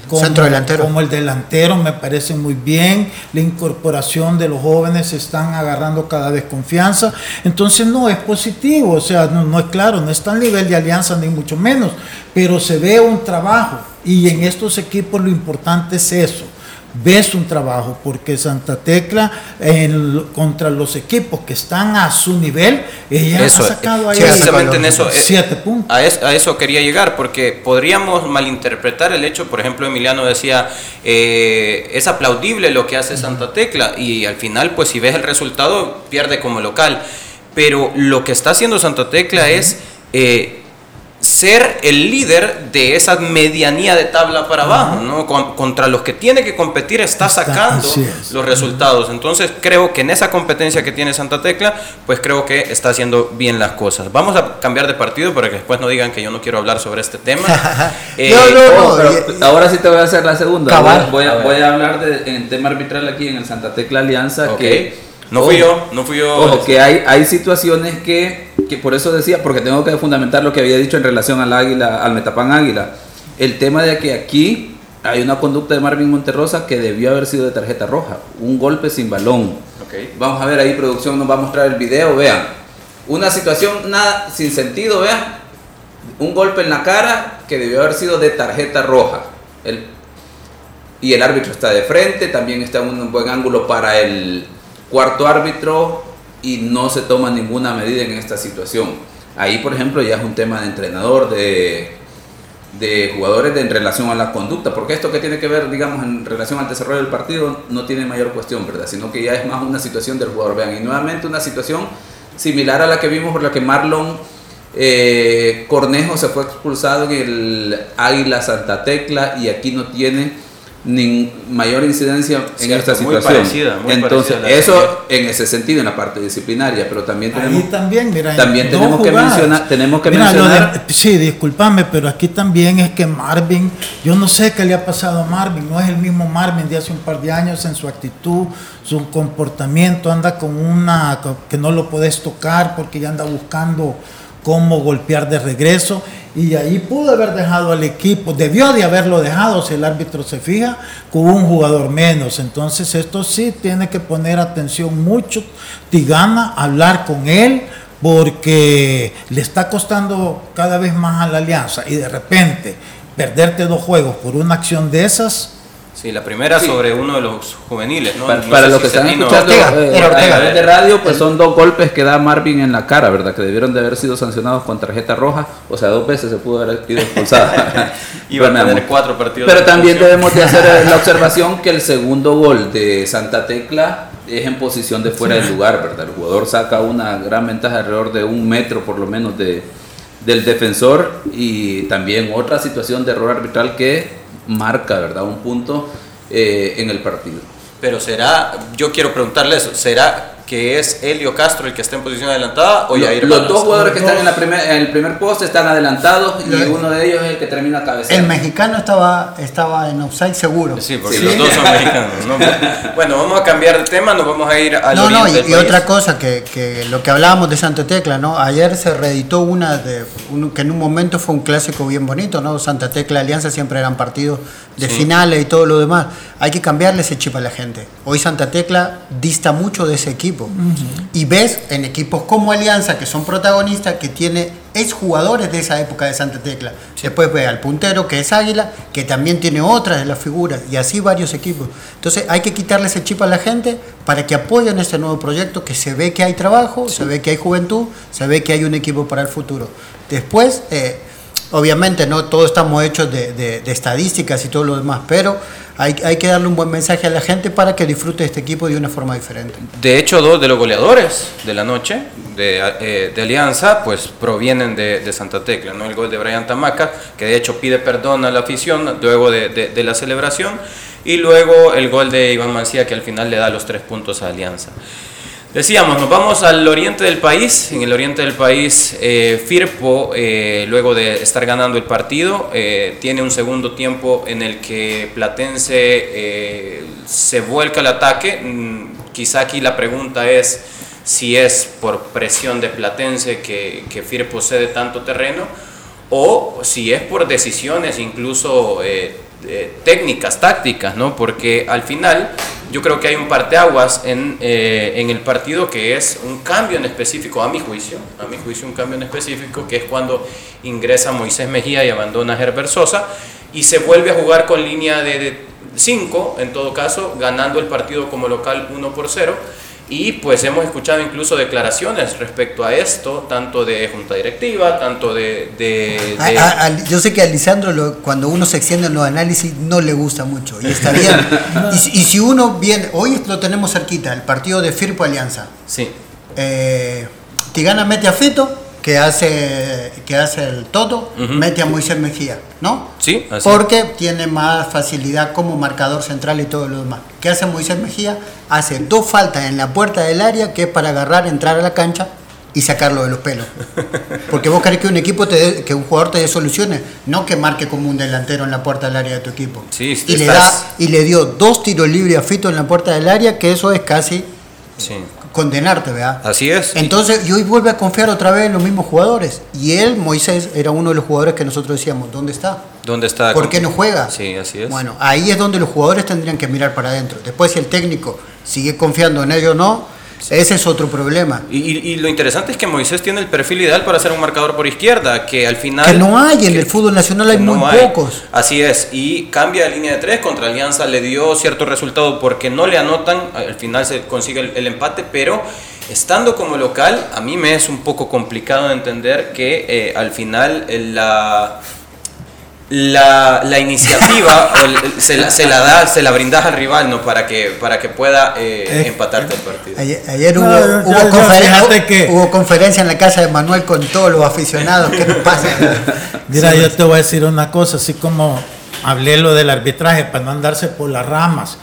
como, centro delantero. como el delantero, me parece muy bien. La incorporación de los jóvenes están agarrando cada vez confianza. Entonces, no, es positivo, o sea, no, no es claro, no está al nivel de alianza ni mucho menos, pero se ve un trabajo. Y en estos equipos lo importante es eso ves un trabajo, porque Santa Tecla en- contra los equipos que están a su nivel, ella Eso, ha sacado ahí precisamente en eso, eh, siete puntos. A, es- a eso quería llegar, porque podríamos malinterpretar el hecho, por ejemplo, Emiliano decía, eh, es aplaudible lo que hace Santa Tecla, y al final, pues si ves el resultado, pierde como local. Pero lo que está haciendo Santa Tecla es eh, ser el líder de esa medianía de tabla para abajo, ¿no? Con- contra los que tiene que competir está sacando los resultados. Entonces creo que en esa competencia que tiene Santa Tecla, pues creo que está haciendo bien las cosas. Vamos a cambiar de partido para que después no digan que yo no quiero hablar sobre este tema. (laughs) Eh, No, no, Oh, pero ahora sí te voy a hacer la segunda. Voy, a, voy a hablar de, en tema arbitral aquí en el Santa Tecla Alianza. Que, no fui ojo, yo, no fui yo. Ojo, que hay, hay situaciones que, que por eso decía, porque tengo que fundamentar lo que había dicho en relación al Águila, al Metapán Águila. El tema de que aquí hay una conducta de Marvin Monterrosa que debió haber sido de tarjeta roja, un golpe sin balón. Ok. Vamos a ver ahí, producción nos va a mostrar el video, vean. Una situación nada sin sentido, vean. Un golpe en la cara que debió haber sido de tarjeta roja. El, y el árbitro está de frente, también está en un buen ángulo para el cuarto árbitro y no se toma ninguna medida en esta situación. Ahí, por ejemplo, ya es un tema de entrenador, de, jugadores de, en relación a la conducta, porque esto que tiene que ver, digamos, en relación al desarrollo del partido no tiene mayor cuestión, ¿verdad? Sino que ya es más una situación del jugador. Vean, y nuevamente una situación similar a la que vimos por la que Marlon eh, Cornejo se fue expulsado en el Águila Santa Tecla y aquí no tiene ni mayor incidencia en esta muy situación. parecida, muy Entonces, eso en ese sentido, en la parte disciplinaria, pero también tenemos... Ahí también, mira, también tenemos que mencionar- tenemos que Mira, lo de- mencionar- sí, discúlpame, pero aquí también es que Marvin, yo no sé qué le ha pasado a Marvin, no es el mismo Marvin de hace un par de años en su actitud, su comportamiento, anda con una que no lo puedes tocar porque ya anda buscando cómo golpear de regreso. Y ahí pudo haber dejado al equipo, debió de haberlo dejado si el árbitro se fija con un jugador menos, entonces esto sí tiene que poner atención mucho, Tigana, hablar con él porque le está costando cada vez más a la alianza. Y de repente perderte dos juegos por una acción de esas, Sí, la primera sobre uno de los juveniles, ¿no? Para, No para sé los si que están escuchando Ortega, eh, Ortega. través de radio, pues son dos golpes que da Marvin en la cara, ¿verdad? Que debieron de haber sido sancionados con tarjeta roja, o sea, dos veces se pudo haber ido expulsada. (laughs) (laughs) Iba a tener cuatro partidos. Pero de también debemos de hacer la (laughs) observación que el segundo gol de Santa Tecla es en posición de fuera del lugar, ¿verdad? El jugador saca una gran ventaja alrededor de un metro por lo menos de, del defensor y también otra situación de error arbitral que marca, ¿verdad? Un punto eh, en el partido. Pero será, yo quiero preguntarle eso, ¿será que es Helio Castro el que está en posición adelantada o Lo- Yair los dos jugadores que están en, la primer- en el primer poste están adelantados y uno de ellos es el que termina cabeceando. El mexicano estaba, estaba en offside seguro. Sí, porque los dos son (laughs) mexicanos. ¿no? Bueno, vamos a cambiar de tema, nos vamos a ir al No, no, y, del y país. otra cosa, que, que lo que hablábamos de Santa Tecla, ¿no? Ayer se reeditó una de uno que en un momento fue un clásico bien bonito, ¿no? Santa Tecla Alianza siempre eran partidos de Sí. finales y todo lo demás. Hay que cambiarle ese chip a la gente. Hoy Santa Tecla dista mucho de ese equipo. Y ves en equipos como Alianza, que son protagonistas, que tiene exjugadores de esa época de Santa Tecla. Después ve al puntero, que es Águila, que también tiene otras de las figuras, y así varios equipos. Entonces hay que quitarle ese chip a la gente para que apoyen este nuevo proyecto, que se ve que hay trabajo, se ve que hay juventud, se ve que hay un equipo para el futuro. Después, eh, obviamente, no todos estamos hechos de, estadísticas y todo lo demás, pero hay, hay que darle un buen mensaje a la gente para que disfrute este equipo de una forma diferente. De hecho, dos de los goleadores de la noche de, eh, de Alianza pues provienen de, Santa Tecla. ¿no? El gol de Brian Tamaca, que de hecho pide perdón a la afición luego de la celebración. Y luego el gol de Iván Mancía, que al final le da los tres puntos a Alianza. Decíamos, nos vamos al oriente del país. En el oriente del país, eh, Firpo, eh, luego de estar ganando el partido, eh, tiene un segundo tiempo en el que Platense se vuelca al ataque. Mm, quizá aquí la pregunta es si es por presión de Platense que, que Firpo cede tanto terreno o si es por decisiones incluso eh, técnicas, tácticas, ¿no? Porque al final yo creo que hay un parteaguas en, eh, en el partido que es un cambio en específico, a mi juicio, a mi juicio un cambio en específico, que es cuando ingresa Moisés Mejía y abandona Herbert Sosa y se vuelve a jugar con línea de 5, en todo caso, ganando el partido como local 1 por 0. Y pues hemos escuchado incluso declaraciones respecto a esto, tanto de junta directiva, tanto de... de- A- de- a- a- yo sé que a Lisandro lo- cuando uno se extiende en los análisis no le gusta mucho y está bien. (laughs) y, si- y si uno viene, hoy lo tenemos cerquita, el partido de Firpo Alianza. sí, Eh, Tigana mete a Fito, que hace, que hace el Toto, Ujú. mete a Moisés Mejía, ¿no? sí, así. Porque tiene más facilidad como marcador central y todo lo demás. ¿Qué hace Moisés Mejía? Hace dos faltas en la puerta del área que es para agarrar, entrar a la cancha y sacarlo de los pelos. (laughs) Porque vos querés que un equipo te dé- que un jugador te dé soluciones, no que marque como un delantero en la puerta del área de tu equipo. Sí, y le estás- da y le dio dos tiros libres a Fito en la puerta del área, que eso es casi sí. Condenarte, ¿verdad? Así es. Entonces, y hoy vuelve a confiar otra vez en los mismos jugadores. Y él, Moisés, era uno de los jugadores que nosotros decíamos, ¿dónde está? ¿Dónde está? ¿Por qué no juega? Sí, así es. Bueno, ahí es donde los jugadores tendrían que mirar para adentro. Después, si el técnico sigue confiando en ellos o no, ese es otro problema. Y, y- y lo interesante es que Moisés tiene el perfil ideal para ser un marcador por izquierda, que al final... Que no hay, en el fútbol nacional hay no muy hay. pocos. Así es, y cambia de línea de tres contra Alianza, le dio cierto resultado porque no le anotan, al final se consigue el, el empate, pero estando como local, a mí me es un poco complicado de entender que eh, al final eh, la... La, la iniciativa (laughs) o el- se, la, se la da, se la brindas al rival ¿no? para que para que pueda eh, Eh, empatarte el partido. Ayer, ayer No, hubo, yo- hubo yo- conferen- fíjate que- hubo conferencia en la casa de Manuel con todos los aficionados. ¿Qué pasa? (laughs) Mira, Sí, yo te voy a decir una cosa, así como hablé lo del arbitraje para no andarse por las ramas.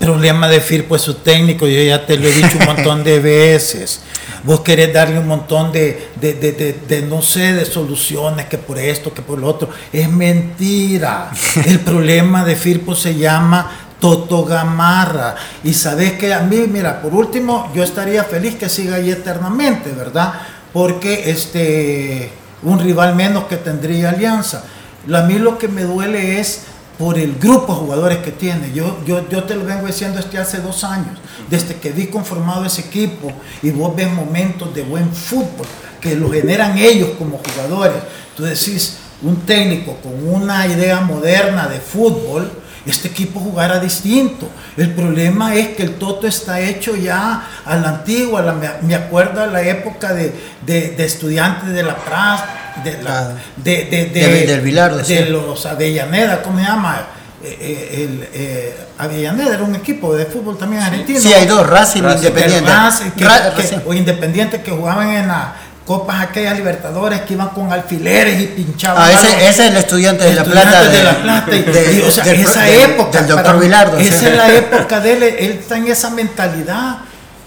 El problema de Firpo es su técnico, yo ya te lo he dicho un montón de (laughs) veces. Vos querés darle un montón de, de, de- de- no sé, de soluciones, que por esto, que por lo otro. Es mentira. (laughs) El problema de Firpo se llama Toto Gamarra. Y sabes que a mí, mira, por último, yo estaría feliz que siga ahí eternamente, ¿verdad? Porque este, un rival menos que tendría Alianza. A mí lo que me duele es por el grupo de jugadores que tiene. Yo, yo, yo te lo vengo diciendo este hace dos años, desde que vi conformado ese equipo y vos ves momentos de buen fútbol que lo generan ellos como jugadores. Tú decís, un técnico con una idea moderna de fútbol, este equipo jugará distinto. El problema es que el Toto está hecho ya a la antigua, la- me, acuerdo a la época de, de, de estudiantes de la Praz, de la, de, de, de- de- del Bilardo, de sí. los Avellaneda, ¿cómo se llama? Eh, eh, el, eh, Avellaneda era un equipo de fútbol también argentino. Sí, hay dos, Racing Racing. Independiente. El Racing, que- Ra- que- Racing. o Independiente que jugaban en las copas aquellas Libertadores que iban con alfileres y pinchaban. Ah, ese, es el estudiante de la plata. de la plata y, (laughs) de- y, o sea, del- esa del- época Del doctor sí. esa es la (laughs) época de él él está en esa mentalidad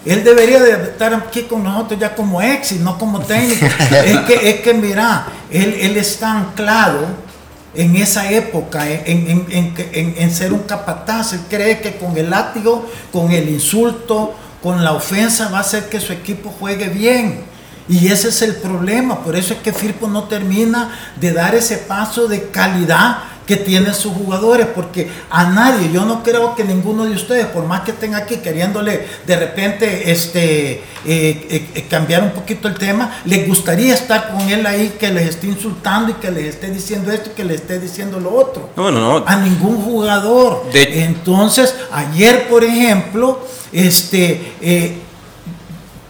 Él debería de estar aquí con nosotros ya como ex y no como técnico. (laughs) es, que, es que mira, él, él está anclado en esa época, en, en, en, ser un capataz. Él cree que con el látigo, con el insulto, con la ofensa va a hacer que su equipo juegue bien. Y ese es el problema. Por eso es que Firpo no termina de dar ese paso de calidad que tienen sus jugadores, porque a nadie, yo no creo que ninguno de ustedes, por más que estén aquí queriéndole de repente este, eh, eh, eh, cambiar un poquito el tema, les gustaría estar con él ahí, que les esté insultando y que les esté diciendo esto y que les esté diciendo lo otro. No, no, no. A ningún jugador. Entonces, ayer, por ejemplo, este...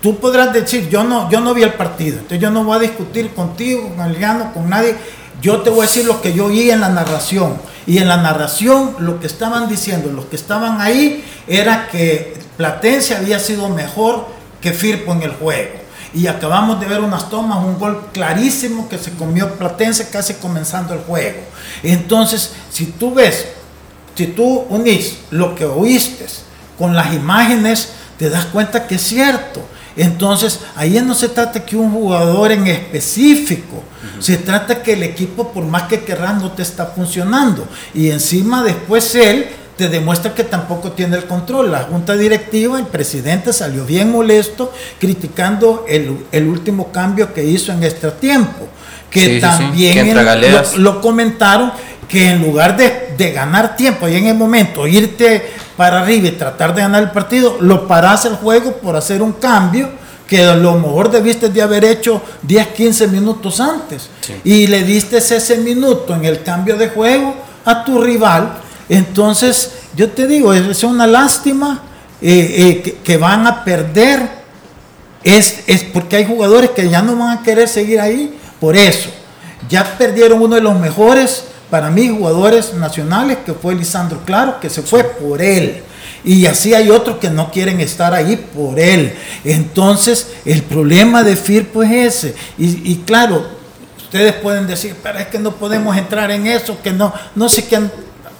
tú podrás decir, yo no, yo no vi el partido, entonces yo no voy a discutir contigo, con Aliano, con nadie, yo te voy a decir lo que yo oí en la narración. Y en la narración lo que estaban diciendo, los que estaban ahí, era que Platense había sido mejor que Firpo en el juego. Y acabamos de ver unas tomas, un gol clarísimo que se comió Platense casi comenzando el juego. Entonces, si tú ves, si tú unís lo que oíste con las imágenes, te das cuenta que es cierto. Entonces, ahí no se trata que un jugador en específico, se trata que el equipo, por más que querrás, no te está funcionando. Y encima después él te demuestra que tampoco tiene el control. La junta directiva, el presidente salió bien molesto criticando el, último cambio que hizo en este tiempo. Que también lo, comentaron que en lugar de, de, ganar tiempo y en el momento irte para arriba y tratar de ganar el partido, lo paras el juego por hacer un cambio que a lo mejor debiste de haber hecho 10, 15 minutos antes. Y le diste ese minuto en el cambio de juego a tu rival. Entonces, yo te digo, es una lástima eh, eh, que, van a perder. Es, es porque hay jugadores que ya no van a querer seguir ahí. Por eso, ya perdieron uno de los mejores para mí jugadores nacionales, que fue Lisandro Claro, que se fue por él. Y así hay otros que no quieren estar ahí por él. Entonces, el problema de Firpo es ese. Y, claro, ustedes pueden decir, pero es que no podemos entrar en eso, que no, no sé qué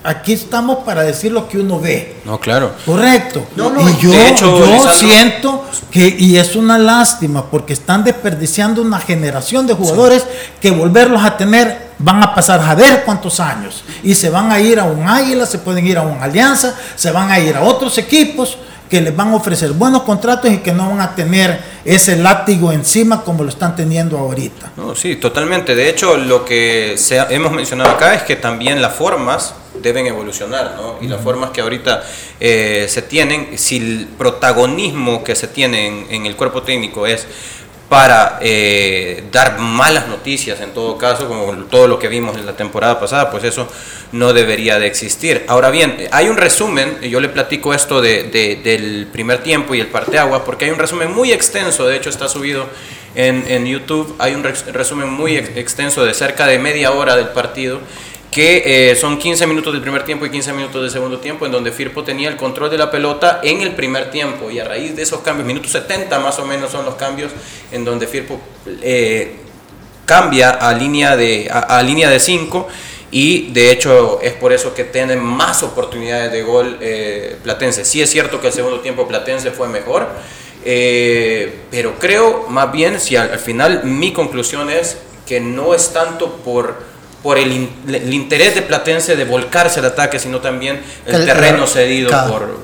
aquí estamos para decir lo que uno ve. No, claro. Correcto. y yo, yo siento que, y es una lástima, porque están desperdiciando una generación de jugadores que volverlos a tener van a pasar a ver cuántos años. Y se van a ir a un Águila, se pueden ir a un Alianza, se van a ir a otros equipos que les van a ofrecer buenos contratos y que no van a tener ese látigo encima como lo están teniendo ahorita. No, sí, totalmente. De hecho, lo que hemos mencionado acá es que también las formas deben evolucionar, ¿no? Y las formas que ahorita eh, se tienen, si el protagonismo que se tiene en el cuerpo técnico es para eh, dar malas noticias en todo caso, como todo lo que vimos en la temporada pasada, pues eso no debería de existir. Ahora bien, hay un resumen, yo le platico esto de, del primer tiempo y el parteagua, porque hay un resumen muy extenso, de hecho está subido en YouTube, hay un resumen muy extenso de cerca de media hora del partido que eh, son 15 minutos del primer tiempo y 15 minutos del segundo tiempo, en donde Firpo tenía el control de la pelota en el primer tiempo. Y a raíz de esos cambios, minutos 70 más o menos son los cambios en donde Firpo eh, cambia a línea de a, línea de 5 y de hecho es por eso que tienen más oportunidades de gol eh, Platense. Sí es cierto que el segundo tiempo Platense fue mejor, pero creo más bien, si al final mi conclusión es que no es tanto por por el, interés de Platense de volcarse al ataque, sino también el, terreno cedido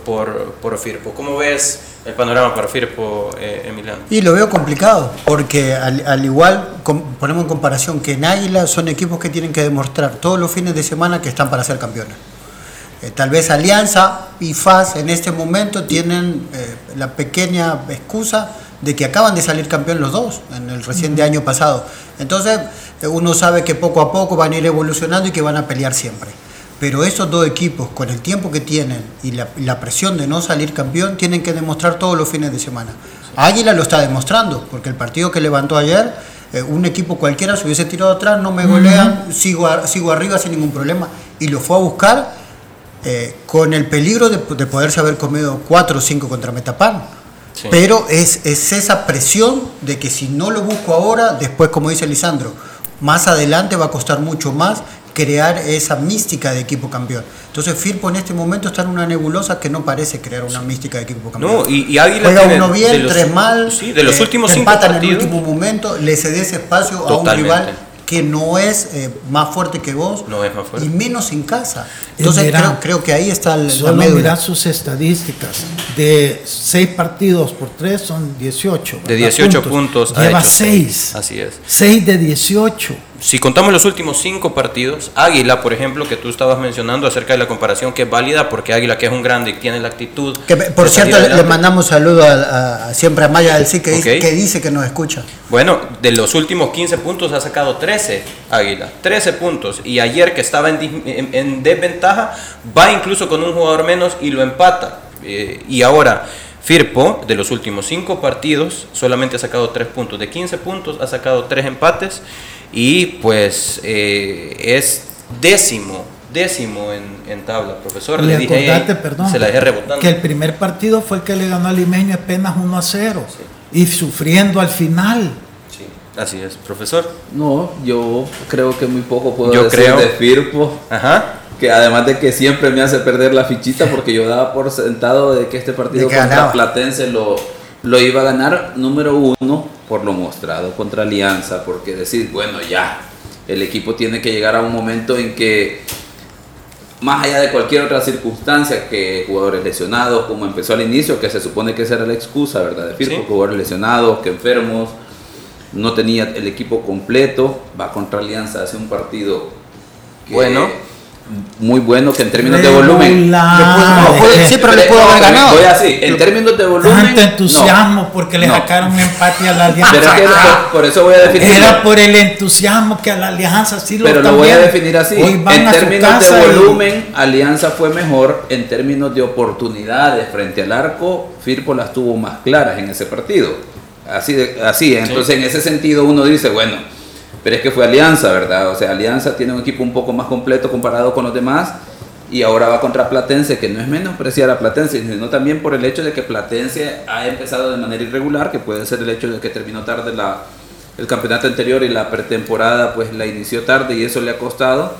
por, por, Firpo. ¿Cómo ves el panorama para Firpo, eh, Emiliano? Y lo veo complicado, porque al, igual, ponemos en comparación que en Águila son equipos que tienen que demostrar todos los fines de semana que están para ser campeones. Eh, tal vez Alianza y FAS en este momento tienen eh, la pequeña excusa de que acaban de salir campeón los dos en el reciente año pasado. Entonces, uno sabe que poco a poco van a ir evolucionando y que van a pelear siempre. Pero esos dos equipos, con el tiempo que tienen y la, presión de no salir campeón, tienen que demostrar todos los fines de semana. Águila lo está demostrando, porque el partido que levantó ayer, eh, un equipo cualquiera se hubiese tirado atrás, no me golean, sigo, sigo arriba sin ningún problema. Y lo fue a buscar eh, con el peligro de, de poderse haber comido 4 o 5 contra Metapan pero es, es esa presión de que si no lo busco ahora, después, como dice Lisandro, más adelante va a costar mucho más crear esa mística de equipo campeón. Entonces Firpo en este momento está en una nebulosa que no parece crear una mística de equipo campeón. No, y, y Águila Juega uno bien, los- tres mal, Sí, de los eh, últimos cinco empatan en el último momento, le cedes espacio a un rival que no es eh, más fuerte que vos No es más fuerte. y menos en casa. Entonces mira, creo, creo que ahí está el- la Solo mira sus estadísticas. De 6 partidos por 3 son 18. De ¿verdad? 18 puntos. ha Lleva hecho 6. Así es. 6 de 18. Si contamos los últimos cinco partidos, Águila, por ejemplo, que tú estabas mencionando acerca de la comparación que es válida porque Águila, que es un grande y tiene la actitud. Que, por cierto, le- mandamos saludo a, a- siempre a Maya del sí que, dice, que dice que nos escucha. Bueno, de los últimos 15 puntos ha sacado 13 Águila, 13 puntos. Y ayer que estaba en, dis- en- en desventaja, va incluso con un jugador menos y lo empata. Eh, y ahora, Firpo, de los últimos 5 partidos, solamente ha sacado 3 puntos. De 15 puntos ha sacado 3 empates y pues eh, es décimo, décimo en, en tabla, profesor. Y Le dije, acordate, perdón, se la dejé rebotando. que el primer partido fue el que le ganó al Limeño apenas 1 a 0. Y sufriendo al final. Sí, así es, profesor. No, yo creo que muy poco puedo Yo decir creo- de Firpo. Ajá. Que además de que siempre me hace perder la fichita porque yo daba por sentado de que este partido De que contra ganaba. Platense lo, lo iba a ganar número uno por lo mostrado contra Alianza, porque decir, bueno, ya, el equipo tiene que llegar a un momento en que, más allá de cualquier otra circunstancia, que jugadores lesionados, como empezó al inicio, que se supone que esa era la excusa, ¿verdad? De Firpo, Sí. jugadores lesionados, que enfermos, no tenía el equipo completo, va contra Alianza, hace un partido que- Bueno. Muy bueno que en términos de volumen. No, sí, pero le pudo haber ganado. voy así en términos de volumen Tanto entusiasmo porque le no. sacaron un empate a la no. alianza. pero es que por, por eso voy a definir Era por el entusiasmo que a la alianza sí lo pero lo voy a definir así en términos de y- volumen Alianza fue mejor en términos de oportunidades frente al arco Firpo las tuvo más claras en ese partido así de- así entonces en ese sentido uno dice bueno pero es que fue Alianza verdad o sea Alianza tiene un equipo un poco más completo comparado con los demás y ahora va contra Platense, que no es menospreciar a Platense, sino también por el hecho de que Platense ha empezado de manera irregular, que puede ser el hecho de que terminó tarde la, el campeonato anterior y la pretemporada pues la inició tarde y eso le ha costado.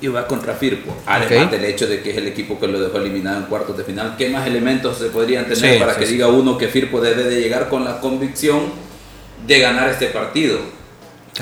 Y va contra Firpo, además del hecho de que es el equipo que lo dejó eliminado en cuartos de final. ¿Qué más elementos se podrían tener Sí, para sí, que sí. diga uno que Firpo debe de llegar con la convicción de ganar este partido?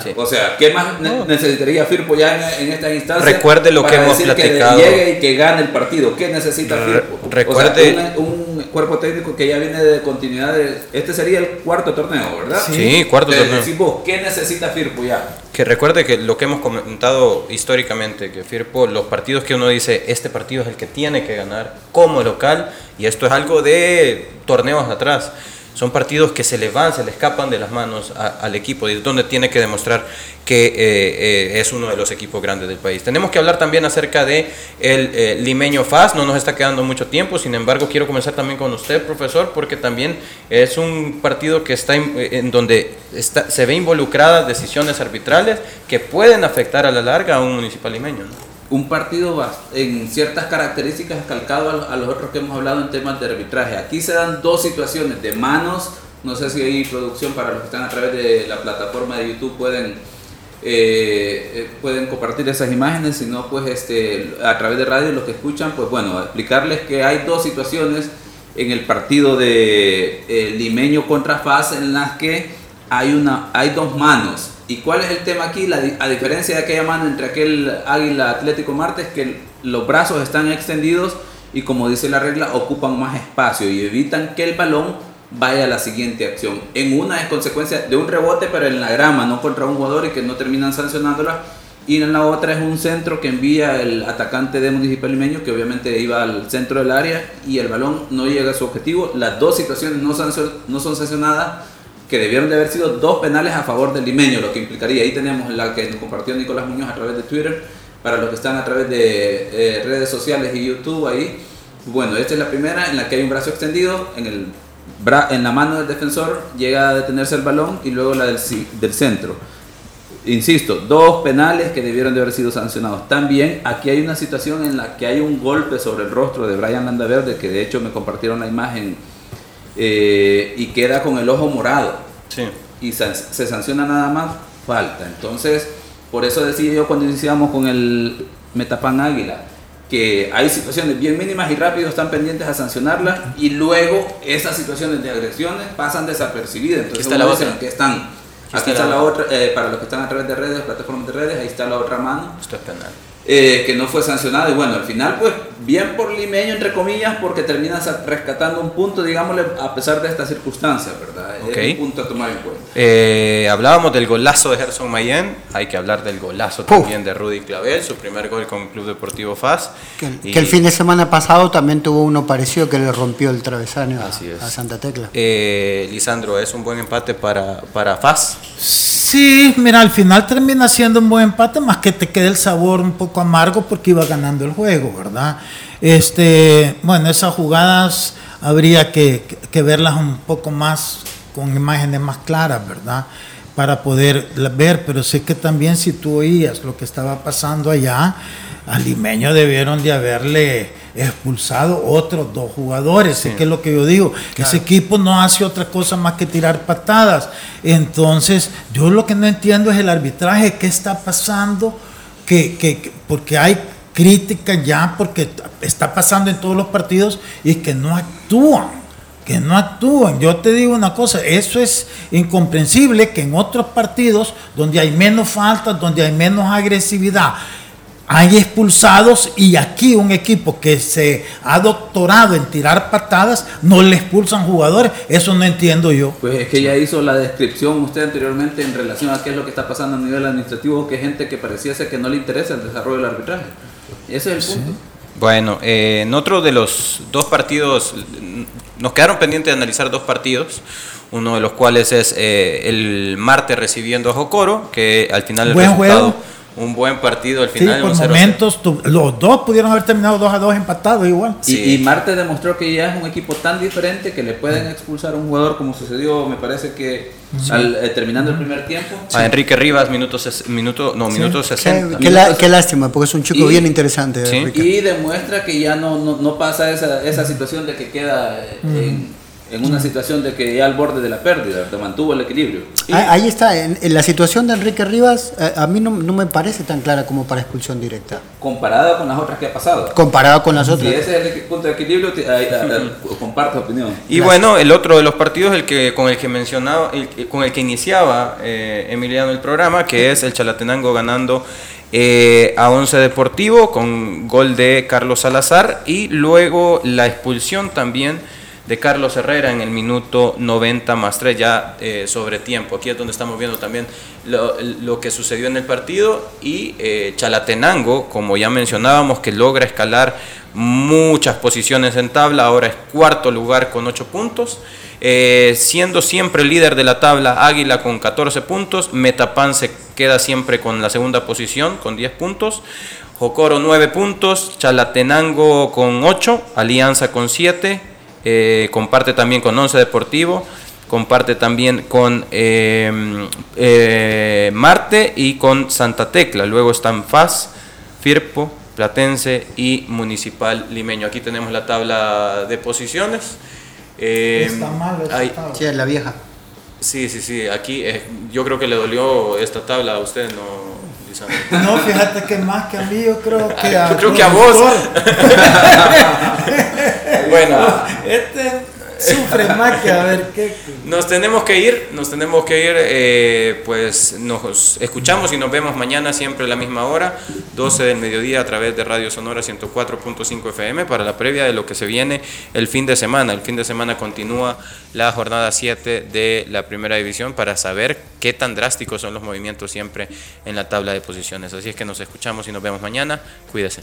Sí. O sea, ¿qué más ne- necesitaría Firpo ya en, en esta instancia? Recuerde lo para que hemos decir platicado. Que llegue y que gane el partido. ¿Qué necesita Re- Firpo? recuerde- O sea, un, un cuerpo técnico que ya viene de continuidad. de- este sería el cuarto torneo, ¿verdad? Sí, cuarto Te- torneo. decís vos, ¿qué necesita Firpo ya? Que recuerde que lo que hemos comentado históricamente, que Firpo, los partidos que uno dice, este partido es el que tiene que ganar como local, y esto es algo de torneos atrás. Son partidos que se le van, se le escapan de las manos a- al equipo, y es donde tiene que demostrar que eh, eh, es uno de los equipos grandes del país. Tenemos que hablar también acerca de el eh, limeño FAS, no nos está quedando mucho tiempo, sin embargo quiero comenzar también con usted, profesor, porque también es un partido que está en, donde está, se ve involucradas decisiones arbitrales que pueden afectar a la larga a un municipal limeño. ¿no? Un partido en ciertas características calcado a, los otros que hemos hablado en temas de arbitraje. Aquí se dan dos situaciones de manos. No sé si hay producción para los que están a través de la plataforma de YouTube pueden eh, eh, pueden compartir esas imágenes. Si no, pues este a través de radio los que escuchan, pues bueno, explicarles que hay dos situaciones en el partido de eh, Limeño contra FAS en las que hay una hay dos manos. ¿Y cuál es el tema aquí? La a diferencia de aquella mano entre aquel Águila Atlético Martes, que los brazos están extendidos y como dice la regla, ocupan más espacio y evitan que el balón vaya a la siguiente acción. En una es consecuencia de un rebote, pero en la grama, no contra un jugador y que no terminan sancionándola. Y en la otra es un centro que envía el atacante de Municipal Limeño, que obviamente iba al centro del área y el balón no llega a su objetivo. Las dos situaciones no, no son sancionadas, que debieron de haber sido dos penales a favor del limeño, lo que implicaría, ahí tenemos la que nos compartió Nicolás Muñoz a través de Twitter, para los que están a través de eh, redes sociales y YouTube ahí. Bueno, esta es la primera en la que hay un brazo extendido, en, el bra- en la mano del defensor llega a detenerse el balón y luego la del, del centro. Insisto, dos penales que debieron de haber sido sancionados. También aquí hay una situación en la que hay un golpe sobre el rostro de Brian Landaverde, que de hecho me compartieron la imagen eh, y queda con el ojo morado Sí. y se sanciona nada más falta. Entonces, Por eso decía yo cuando iniciamos con el Metapan Águila, que hay situaciones bien mínimas y rápido están pendientes a sancionarlas y luego esas situaciones de agresiones pasan desapercibidas. Entonces, está la otra. que están Aquí está, la, otra, eh, para los que están a través de redes, plataformas de redes, ahí está la otra mano. Esto es penal. Eh, que no fue sancionado y bueno, al final pues bien por limeño entre comillas porque termina rescatando un punto, digámosle, a pesar de estas circunstancias, ¿verdad? Es un punto a tomar en cuenta. Eh, hablábamos del golazo de Gerson Mayen, hay que hablar del golazo también de Rudy Clavel, su primer gol con el Club Deportivo FAS. Que, el fin de semana pasado también tuvo uno parecido que le rompió el travesaño a, a, Santa Tecla. Eh, Lisandro, ¿es un buen empate para, para FAS? Sí, mira, al final termina siendo un buen empate, más que te quede el sabor un poco amargo porque iba ganando el juego, ¿verdad? Este, bueno, esas jugadas habría que, verlas un poco más, con imágenes más claras, ¿verdad? Para poder ver, pero sé que también si tú oías lo que estaba pasando allá, al limeño debieron de haberle expulsado otros dos jugadores, sé que es lo que yo digo, ese equipo no hace otra cosa más que tirar patadas, entonces yo lo que no entiendo es el arbitraje, qué está pasando, que, que porque hay crítica ya, porque está pasando en todos los partidos y que no actúan que no actúan. Yo te digo una cosa, eso es incomprensible que en otros partidos donde hay menos faltas, donde hay menos agresividad, hay expulsados y aquí un equipo que se ha doctorado en tirar patadas no le expulsan jugadores. Eso no entiendo yo. Pues es que ya hizo la descripción usted anteriormente en relación a qué es lo que está pasando a nivel administrativo, que gente que parecía ser que no le interesa el desarrollo del arbitraje. Ese es el punto. Bueno, eh, en otro de los dos partidos, nos quedaron pendientes de analizar dos partidos uno de los cuales es eh, el martes recibiendo a Jocoro, que al final el Buen resultado un buen partido al final. Sí, por momentos los dos pudieron haber terminado 2 a 2 empatados igual. Y, Marte demostró que ya es un equipo tan diferente que le pueden expulsar a un jugador como sucedió, me parece que al, eh, terminando el primer tiempo. A Enrique Rivas, minutos minuto, no, minuto 60. Qué, lástima, porque es un chico bien interesante. Y demuestra que ya no, no, pasa esa, esa situación de que queda en en una situación de que ya al borde de la pérdida, te mantuvo el equilibrio. Ahí está, en, la situación de Enrique Rivas, a, mí no, me parece tan clara como para expulsión directa. Comparada con las otras que ha pasado. Comparada con las otras. Si ese es el punto de equilibrio, (laughs) comparte opinión. Y bueno, el otro de los partidos el que, con el que mencionaba, con el que iniciaba eh, Emiliano el programa, que es el Chalatenango ganando eh, a Once Deportivo con gol de Carlos Salazar y luego la expulsión también de Carlos Herrera en el minuto 90 más 3, ya eh, sobre tiempo. Aquí es donde estamos viendo también lo, que sucedió en el partido y eh, Chalatenango, como ya mencionábamos, que logra escalar muchas posiciones en tabla, ahora es cuarto lugar con 8 puntos. Eh, siendo siempre líder de la tabla Águila con 14 puntos, Metapan se queda siempre con la segunda posición con 10 puntos, Jocoro 9 puntos, Chalatenango con 8, Alianza con 7, eh, comparte también con Once Deportivo, comparte también con em, eh, Marte y con Santa Tecla. Luego están FAS, Firpo, Platense y Municipal Limeño. Aquí tenemos la tabla de posiciones. Em, Está mal Sí, es la vieja. Sí, sí, sí. Aquí eh, yo creo que le dolió esta tabla a usted, ¿no? (laughs) No, fíjate que más que a mí, yo creo que a. Yo creo que a vos. (laughs) bueno. Este sufre más que a ver qué. Nos tenemos que ir, nos tenemos que ir, eh, pues nos escuchamos y nos vemos mañana siempre a la misma hora, 12 del mediodía a través de Radio Sonora 104.5 FM para la previa de lo que se viene el fin de semana. El fin de semana continúa la jornada 7 de la primera división para saber qué tan drásticos son los movimientos siempre en la tabla de posiciones. Así es que nos escuchamos y nos vemos mañana. Cuídese.